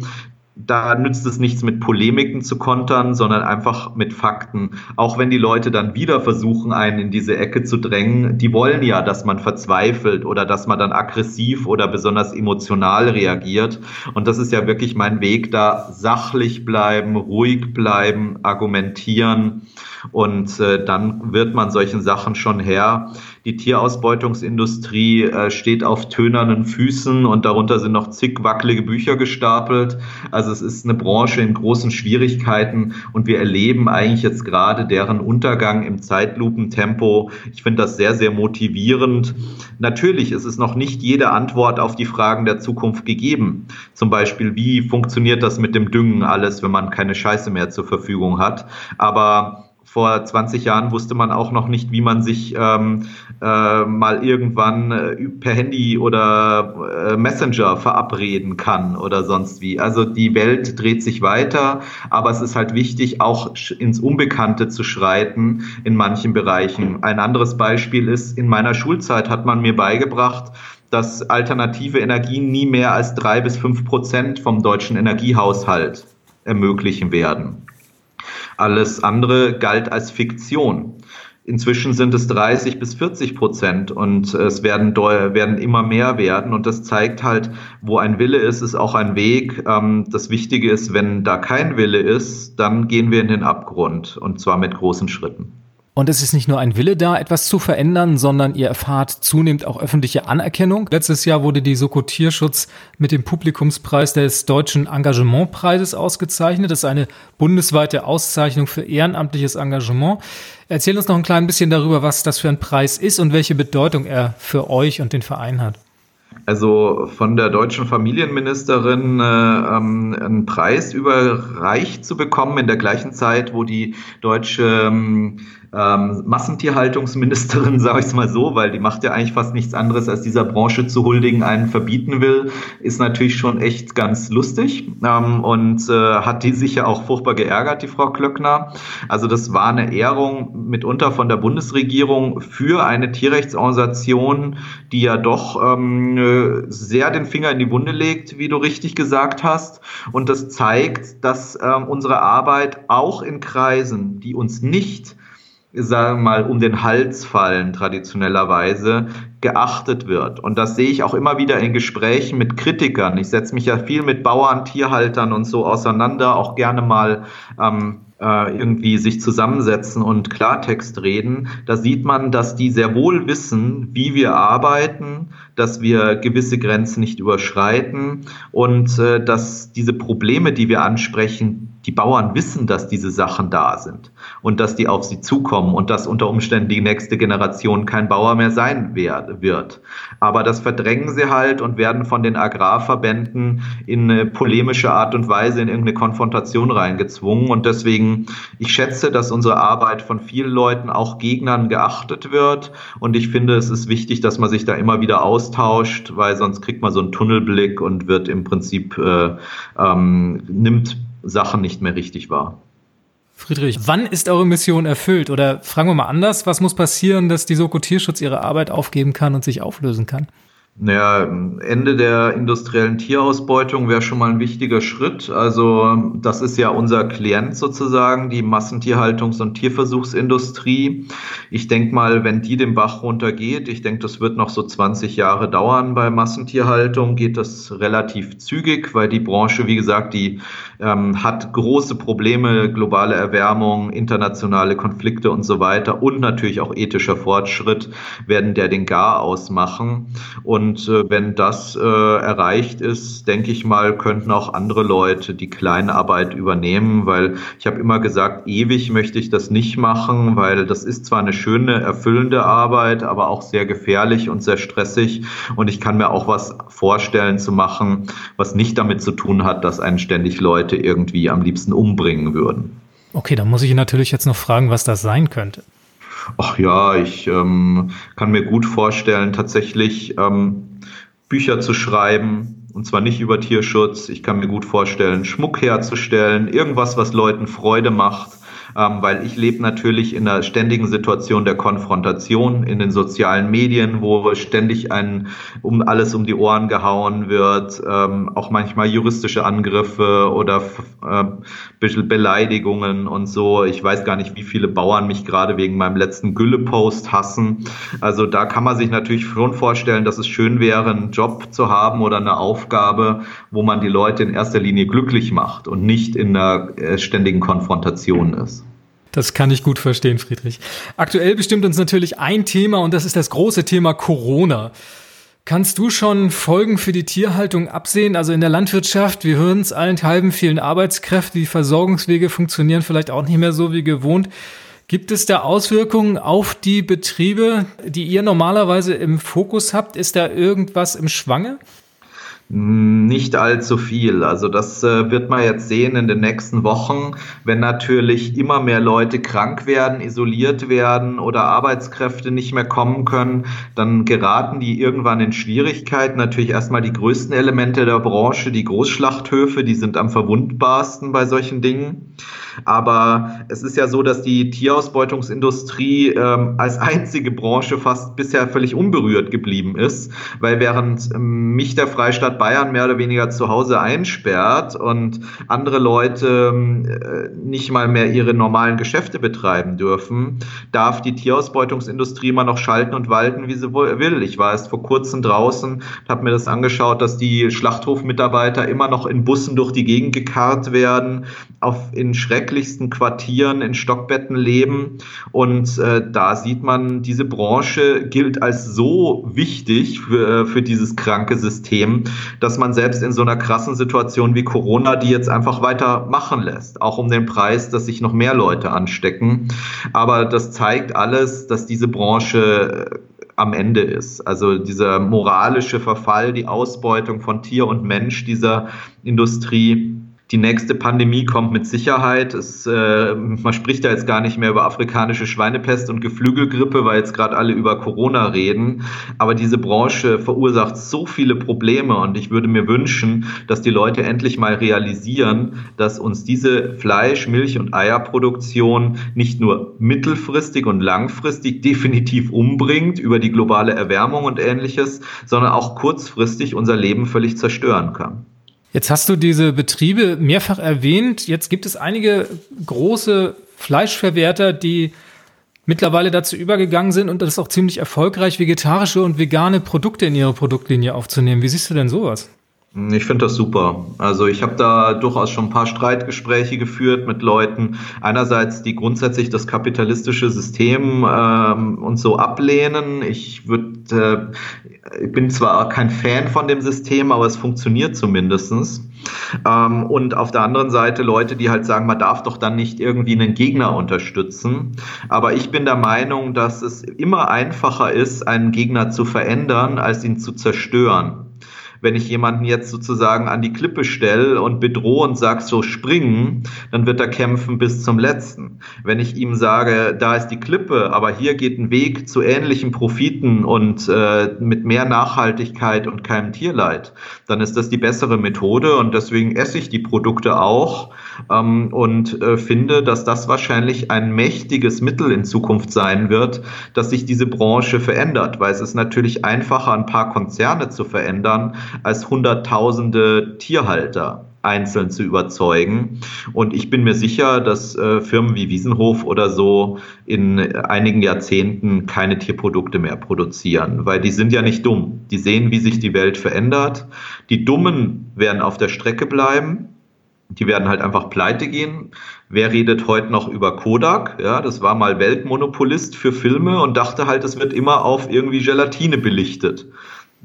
Da nützt es nichts mit Polemiken zu kontern, sondern einfach mit Fakten. Auch wenn die Leute dann wieder versuchen, einen in diese Ecke zu drängen, die wollen ja, dass man verzweifelt oder dass man dann aggressiv oder besonders emotional reagiert. Und das ist ja wirklich mein Weg, da sachlich bleiben, ruhig bleiben, argumentieren und äh, dann wird man solchen Sachen schon her. Die Tierausbeutungsindustrie äh, steht auf tönernen Füßen und darunter sind noch zig wackelige Bücher gestapelt. Also es ist eine Branche in großen Schwierigkeiten und wir erleben eigentlich jetzt gerade deren Untergang im Zeitlupentempo. Ich finde das sehr, sehr motivierend. Natürlich ist es noch nicht jede Antwort auf die Fragen der Zukunft gegeben. Zum Beispiel, wie funktioniert das mit dem Düngen alles, wenn man keine Scheiße mehr zur Verfügung hat. Aber vor 20 Jahren wusste man auch noch nicht, wie man sich ähm, äh, mal irgendwann äh, per Handy oder äh, Messenger verabreden kann oder sonst wie. Also die Welt dreht sich weiter, aber es ist halt wichtig, auch ins Unbekannte zu schreiten in manchen Bereichen. Ein anderes Beispiel ist, in meiner Schulzeit hat man mir beigebracht, dass alternative Energien nie mehr als drei bis fünf Prozent vom deutschen Energiehaushalt ermöglichen werden. Alles andere galt als Fiktion. Inzwischen sind es 30 bis 40 Prozent und es werden, werden immer mehr werden. Und das zeigt halt, wo ein Wille ist, ist auch ein Weg. Ähm, das Wichtige ist, wenn da kein Wille ist, dann gehen wir in den Abgrund und zwar mit großen Schritten. Und es ist nicht nur ein Wille da, etwas zu verändern, sondern ihr erfahrt zunehmend auch öffentliche Anerkennung. Letztes Jahr wurde die Soko Tierschutz mit dem Publikumspreis des Deutschen Engagementpreises ausgezeichnet. Das ist eine bundesweite Auszeichnung für ehrenamtliches Engagement. Erzähl uns noch ein klein bisschen darüber, was das für ein Preis ist und welche Bedeutung er für euch und den Verein hat. Also von der deutschen Familienministerin äh, ähm, einen Preis überreicht zu bekommen in der gleichen Zeit, wo die deutsche ähm, ähm, Massentierhaltungsministerin, sage ich es mal so, weil die macht ja eigentlich fast nichts anderes, als dieser Branche zu huldigen, einen verbieten will, ist natürlich schon echt ganz lustig ähm, und äh, hat die sich ja auch furchtbar geärgert, die Frau Klöckner. Also das war eine Ehrung mitunter von der Bundesregierung für eine Tierrechtsorganisation, die ja doch ähm, sehr den Finger in die Wunde legt, wie du richtig gesagt hast. Und das zeigt, dass ähm, unsere Arbeit auch in Kreisen, die uns nicht sagen wir mal, um den Hals fallen, traditionellerweise, geachtet wird. Und das sehe ich auch immer wieder in Gesprächen mit Kritikern. Ich setze mich ja viel mit Bauern, Tierhaltern und so auseinander, auch gerne mal ähm, äh, irgendwie sich zusammensetzen und Klartext reden. Da sieht man, dass die sehr wohl wissen, wie wir arbeiten, dass wir gewisse Grenzen nicht überschreiten und äh, dass diese Probleme, die wir ansprechen, die Bauern wissen, dass diese Sachen da sind und dass die auf sie zukommen und dass unter Umständen die nächste Generation kein Bauer mehr sein wird. Aber das verdrängen sie halt und werden von den Agrarverbänden in eine polemische Art und Weise in irgendeine Konfrontation reingezwungen. Und deswegen, ich schätze, dass unsere Arbeit von vielen Leuten, auch Gegnern, geachtet wird. Und ich finde, es ist wichtig, dass man sich da immer wieder austauscht, weil sonst kriegt man so einen Tunnelblick und wird im Prinzip, äh, ähm, nimmt Sachen nicht mehr richtig wahr. Friedrich, wann ist eure Mission erfüllt? Oder fragen wir mal anders, was muss passieren, dass die Soko Tierschutz ihre Arbeit aufgeben kann und sich auflösen kann? Naja, Ende der industriellen Tierausbeutung wäre schon mal ein wichtiger Schritt. Also das ist ja unser Klient sozusagen, die Massentierhaltungs- und Tierversuchsindustrie. Ich denke mal, wenn die den Bach runtergeht, ich denke, das wird noch so 20 Jahre dauern bei Massentierhaltung, geht das relativ zügig, weil die Branche, wie gesagt, die ähm, hat große Probleme, globale Erwärmung, internationale Konflikte und so weiter und natürlich auch ethischer Fortschritt werden der den Gar ausmachen. Und äh, wenn das äh, erreicht ist, denke ich mal, könnten auch andere Leute die Kleinarbeit übernehmen, weil ich habe immer gesagt, ewig möchte ich das nicht machen, weil das ist zwar eine schöne, erfüllende Arbeit, aber auch sehr gefährlich und sehr stressig. Und ich kann mir auch was vorstellen zu machen, was nicht damit zu tun hat, dass einen ständig Leute irgendwie am liebsten umbringen würden. Okay, dann muss ich natürlich jetzt noch fragen, was das sein könnte. Ach ja, ich ähm, kann mir gut vorstellen, tatsächlich ähm, Bücher zu schreiben, und zwar nicht über Tierschutz. Ich kann mir gut vorstellen, Schmuck herzustellen, irgendwas, was Leuten Freude macht ähm, weil ich lebe natürlich in einer ständigen Situation der Konfrontation in den sozialen Medien, wo ständig ein, um alles um die Ohren gehauen wird, ähm, auch manchmal juristische Angriffe oder äh, Beleidigungen und so. Ich weiß gar nicht, wie viele Bauern mich gerade wegen meinem letzten Gülle-Post hassen. Also da kann man sich natürlich schon vorstellen, dass es schön wäre, einen Job zu haben oder eine Aufgabe, wo man die Leute in erster Linie glücklich macht und nicht in einer äh, ständigen Konfrontation ist. Das kann ich gut verstehen, Friedrich. Aktuell bestimmt uns natürlich ein Thema und das ist das große Thema Corona. Kannst du schon Folgen für die Tierhaltung absehen? Also in der Landwirtschaft, wir hören es allenthalben, vielen Arbeitskräfte, die Versorgungswege funktionieren vielleicht auch nicht mehr so wie gewohnt. Gibt es da Auswirkungen auf die Betriebe, die ihr normalerweise im Fokus habt? Ist da irgendwas im Schwange? Nicht allzu viel. Also das äh, wird man jetzt sehen in den nächsten Wochen, wenn natürlich immer mehr Leute krank werden, isoliert werden oder Arbeitskräfte nicht mehr kommen können, dann geraten die irgendwann in Schwierigkeiten. Natürlich erstmal die größten Elemente der Branche, die Großschlachthöfe, die sind am verwundbarsten bei solchen Dingen. Aber es ist ja so, dass die Tierausbeutungsindustrie ähm, als einzige Branche fast bisher völlig unberührt geblieben ist, weil während ähm, mich der Freistaat Bayern mehr oder weniger zu Hause einsperrt und andere Leute ähm, äh, nicht mal mehr ihre normalen Geschäfte betreiben dürfen, darf die Tierausbeutungsindustrie immer noch schalten und walten, wie sie will. Ich war erst vor kurzem draußen, habe mir das angeschaut, dass die Schlachthofmitarbeiter immer noch in Bussen durch die Gegend gekarrt werden, auf in Schreck schrecklichsten Quartieren in Stockbetten leben. Und äh, da sieht man, diese Branche gilt als so wichtig für, äh, für dieses kranke System, dass man selbst in so einer krassen Situation wie Corona die jetzt einfach weiter machen lässt. Auch um den Preis, dass sich noch mehr Leute anstecken. Aber das zeigt alles, dass diese Branche äh, am Ende ist. Also dieser moralische Verfall, die Ausbeutung von Tier und Mensch dieser Industrie, die nächste Pandemie kommt mit Sicherheit. Es, äh, man spricht da jetzt gar nicht mehr über afrikanische Schweinepest und Geflügelgrippe, weil jetzt gerade alle über Corona reden. Aber diese Branche verursacht so viele Probleme und ich würde mir wünschen, dass die Leute endlich mal realisieren, dass uns diese Fleisch-, Milch- und Eierproduktion nicht nur mittelfristig und langfristig definitiv umbringt über die globale Erwärmung und ähnliches, sondern auch kurzfristig unser Leben völlig zerstören kann. Jetzt hast du diese Betriebe mehrfach erwähnt. Jetzt gibt es einige große Fleischverwerter, die mittlerweile dazu übergegangen sind und das ist auch ziemlich erfolgreich, vegetarische und vegane Produkte in ihre Produktlinie aufzunehmen. Wie siehst du denn sowas? Ich finde das super. Also ich habe da durchaus schon ein paar Streitgespräche geführt mit Leuten. Einerseits, die grundsätzlich das kapitalistische System ähm, und so ablehnen. Ich würde, äh, bin zwar kein Fan von dem System, aber es funktioniert zumindestens. Ähm, und auf der anderen Seite Leute, die halt sagen, man darf doch dann nicht irgendwie einen Gegner unterstützen. Aber ich bin der Meinung, dass es immer einfacher ist, einen Gegner zu verändern, als ihn zu zerstören wenn ich jemanden jetzt sozusagen an die Klippe stelle und bedrohe und sage, so springen, dann wird er kämpfen bis zum letzten. Wenn ich ihm sage, da ist die Klippe, aber hier geht ein Weg zu ähnlichen Profiten und äh, mit mehr Nachhaltigkeit und keinem Tierleid, dann ist das die bessere Methode und deswegen esse ich die Produkte auch ähm, und äh, finde, dass das wahrscheinlich ein mächtiges Mittel in Zukunft sein wird, dass sich diese Branche verändert, weil es ist natürlich einfacher, ein paar Konzerne zu verändern, als hunderttausende Tierhalter einzeln zu überzeugen. Und ich bin mir sicher, dass äh, Firmen wie Wiesenhof oder so in einigen Jahrzehnten keine Tierprodukte mehr produzieren, weil die sind ja nicht dumm. Die sehen, wie sich die Welt verändert. Die Dummen werden auf der Strecke bleiben. Die werden halt einfach pleite gehen. Wer redet heute noch über Kodak? Ja, das war mal Weltmonopolist für Filme und dachte halt, es wird immer auf irgendwie Gelatine belichtet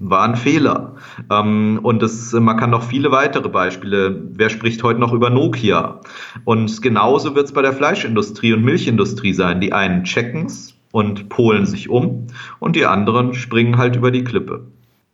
war ein Fehler. Ähm, und das, man kann noch viele weitere Beispiele. Wer spricht heute noch über Nokia? Und genauso wird es bei der Fleischindustrie und Milchindustrie sein. Die einen checken es und polen sich um und die anderen springen halt über die Klippe.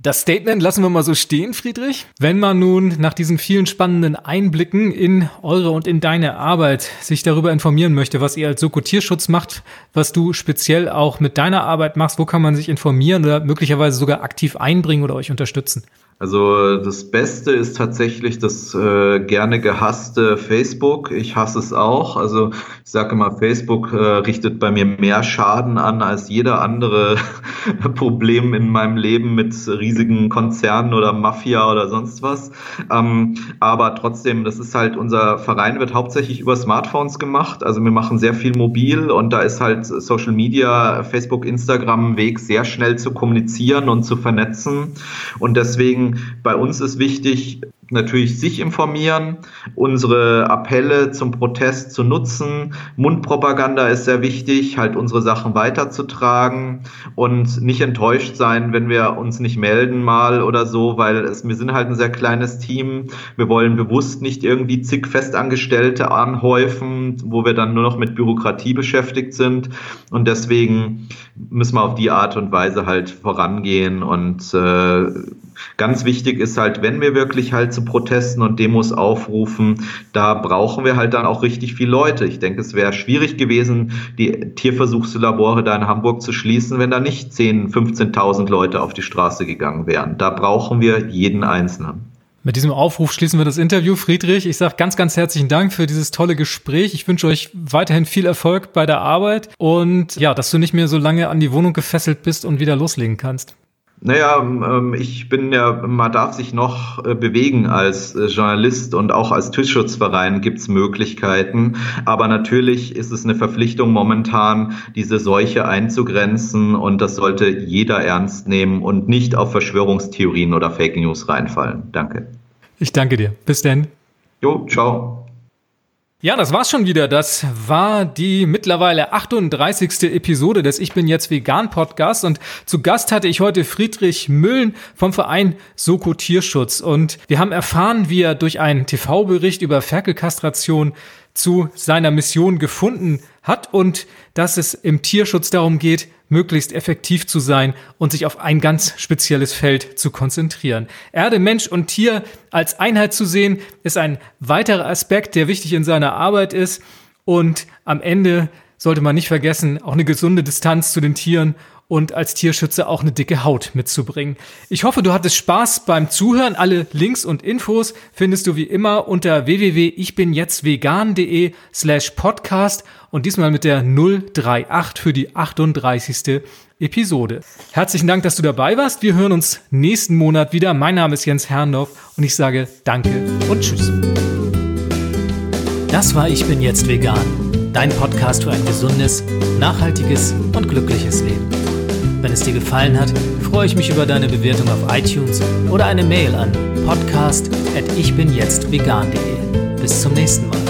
Das Statement lassen wir mal so stehen, Friedrich. Wenn man nun nach diesen vielen spannenden Einblicken in eure und in deine Arbeit sich darüber informieren möchte, was ihr als Soko Tierschutz macht, was du speziell auch mit deiner Arbeit machst, wo kann man sich informieren oder möglicherweise sogar aktiv einbringen oder euch unterstützen? Also das Beste ist tatsächlich das äh, gerne gehasste Facebook. Ich hasse es auch. Also ich sage immer, Facebook äh, richtet bei mir mehr Schaden an als jeder andere Problem in meinem Leben mit riesigen Konzernen oder Mafia oder sonst was. Ähm, aber trotzdem, das ist halt, unser Verein wird hauptsächlich über Smartphones gemacht. Also wir machen sehr viel mobil und da ist halt Social Media, Facebook, Instagram Weg, sehr schnell zu kommunizieren und zu vernetzen. Und deswegen bei uns ist wichtig, natürlich sich informieren, unsere Appelle zum Protest zu nutzen. Mundpropaganda ist sehr wichtig, halt unsere Sachen weiterzutragen und nicht enttäuscht sein, wenn wir uns nicht melden mal oder so, weil es, wir sind halt ein sehr kleines Team. Wir wollen bewusst nicht irgendwie zig Festangestellte anhäufen, wo wir dann nur noch mit Bürokratie beschäftigt sind. Und deswegen müssen wir auf die Art und Weise halt vorangehen und äh, Ganz wichtig ist halt, wenn wir wirklich halt zu Protesten und Demos aufrufen, da brauchen wir halt dann auch richtig viele Leute. Ich denke, es wäre schwierig gewesen, die Tierversuchslabore da in Hamburg zu schließen, wenn da nicht 10.000, 15.000 Leute auf die Straße gegangen wären. Da brauchen wir jeden Einzelnen. Mit diesem Aufruf schließen wir das Interview. Friedrich, ich sage ganz, ganz herzlichen Dank für dieses tolle Gespräch. Ich wünsche euch weiterhin viel Erfolg bei der Arbeit und ja, dass du nicht mehr so lange an die Wohnung gefesselt bist und wieder loslegen kannst. Naja, ähm, ich bin ja, man darf sich noch äh, bewegen als äh, Journalist und auch als Tierschutzverein gibt es Möglichkeiten. Aber natürlich ist es eine Verpflichtung momentan, diese Seuche einzugrenzen und das sollte jeder ernst nehmen und nicht auf Verschwörungstheorien oder Fake News reinfallen. Danke. Ich danke dir. Bis denn. Jo, ciao. Ja, das war's schon wieder. Das war die mittlerweile 38. Episode des Ich bin jetzt vegan Podcast und zu Gast hatte ich heute Friedrich Müllen vom Verein Soko Tierschutz und wir haben erfahren, wie er durch einen TV-Bericht über Ferkelkastration zu seiner Mission gefunden hat und dass es im Tierschutz darum geht, möglichst effektiv zu sein und sich auf ein ganz spezielles Feld zu konzentrieren. Erde, Mensch und Tier als Einheit zu sehen, ist ein weiterer Aspekt, der wichtig in seiner Arbeit ist. Und am Ende sollte man nicht vergessen, auch eine gesunde Distanz zu den Tieren und als Tierschützer auch eine dicke Haut mitzubringen. Ich hoffe, du hattest Spaß beim Zuhören. Alle Links und Infos findest du wie immer unter www.ichbinjetztvegan.de slash podcast und diesmal mit der 038 für die 38. Episode. Herzlichen Dank, dass du dabei warst. Wir hören uns nächsten Monat wieder. Mein Name ist Jens Herrndorf und ich sage Danke und Tschüss. Das war Ich bin jetzt vegan. Dein Podcast für ein gesundes, nachhaltiges und glückliches Leben. Wenn es dir gefallen hat, freue ich mich über deine Bewertung auf iTunes oder eine Mail an podcast@ichbinjetztvegan.de. Bis zum nächsten Mal.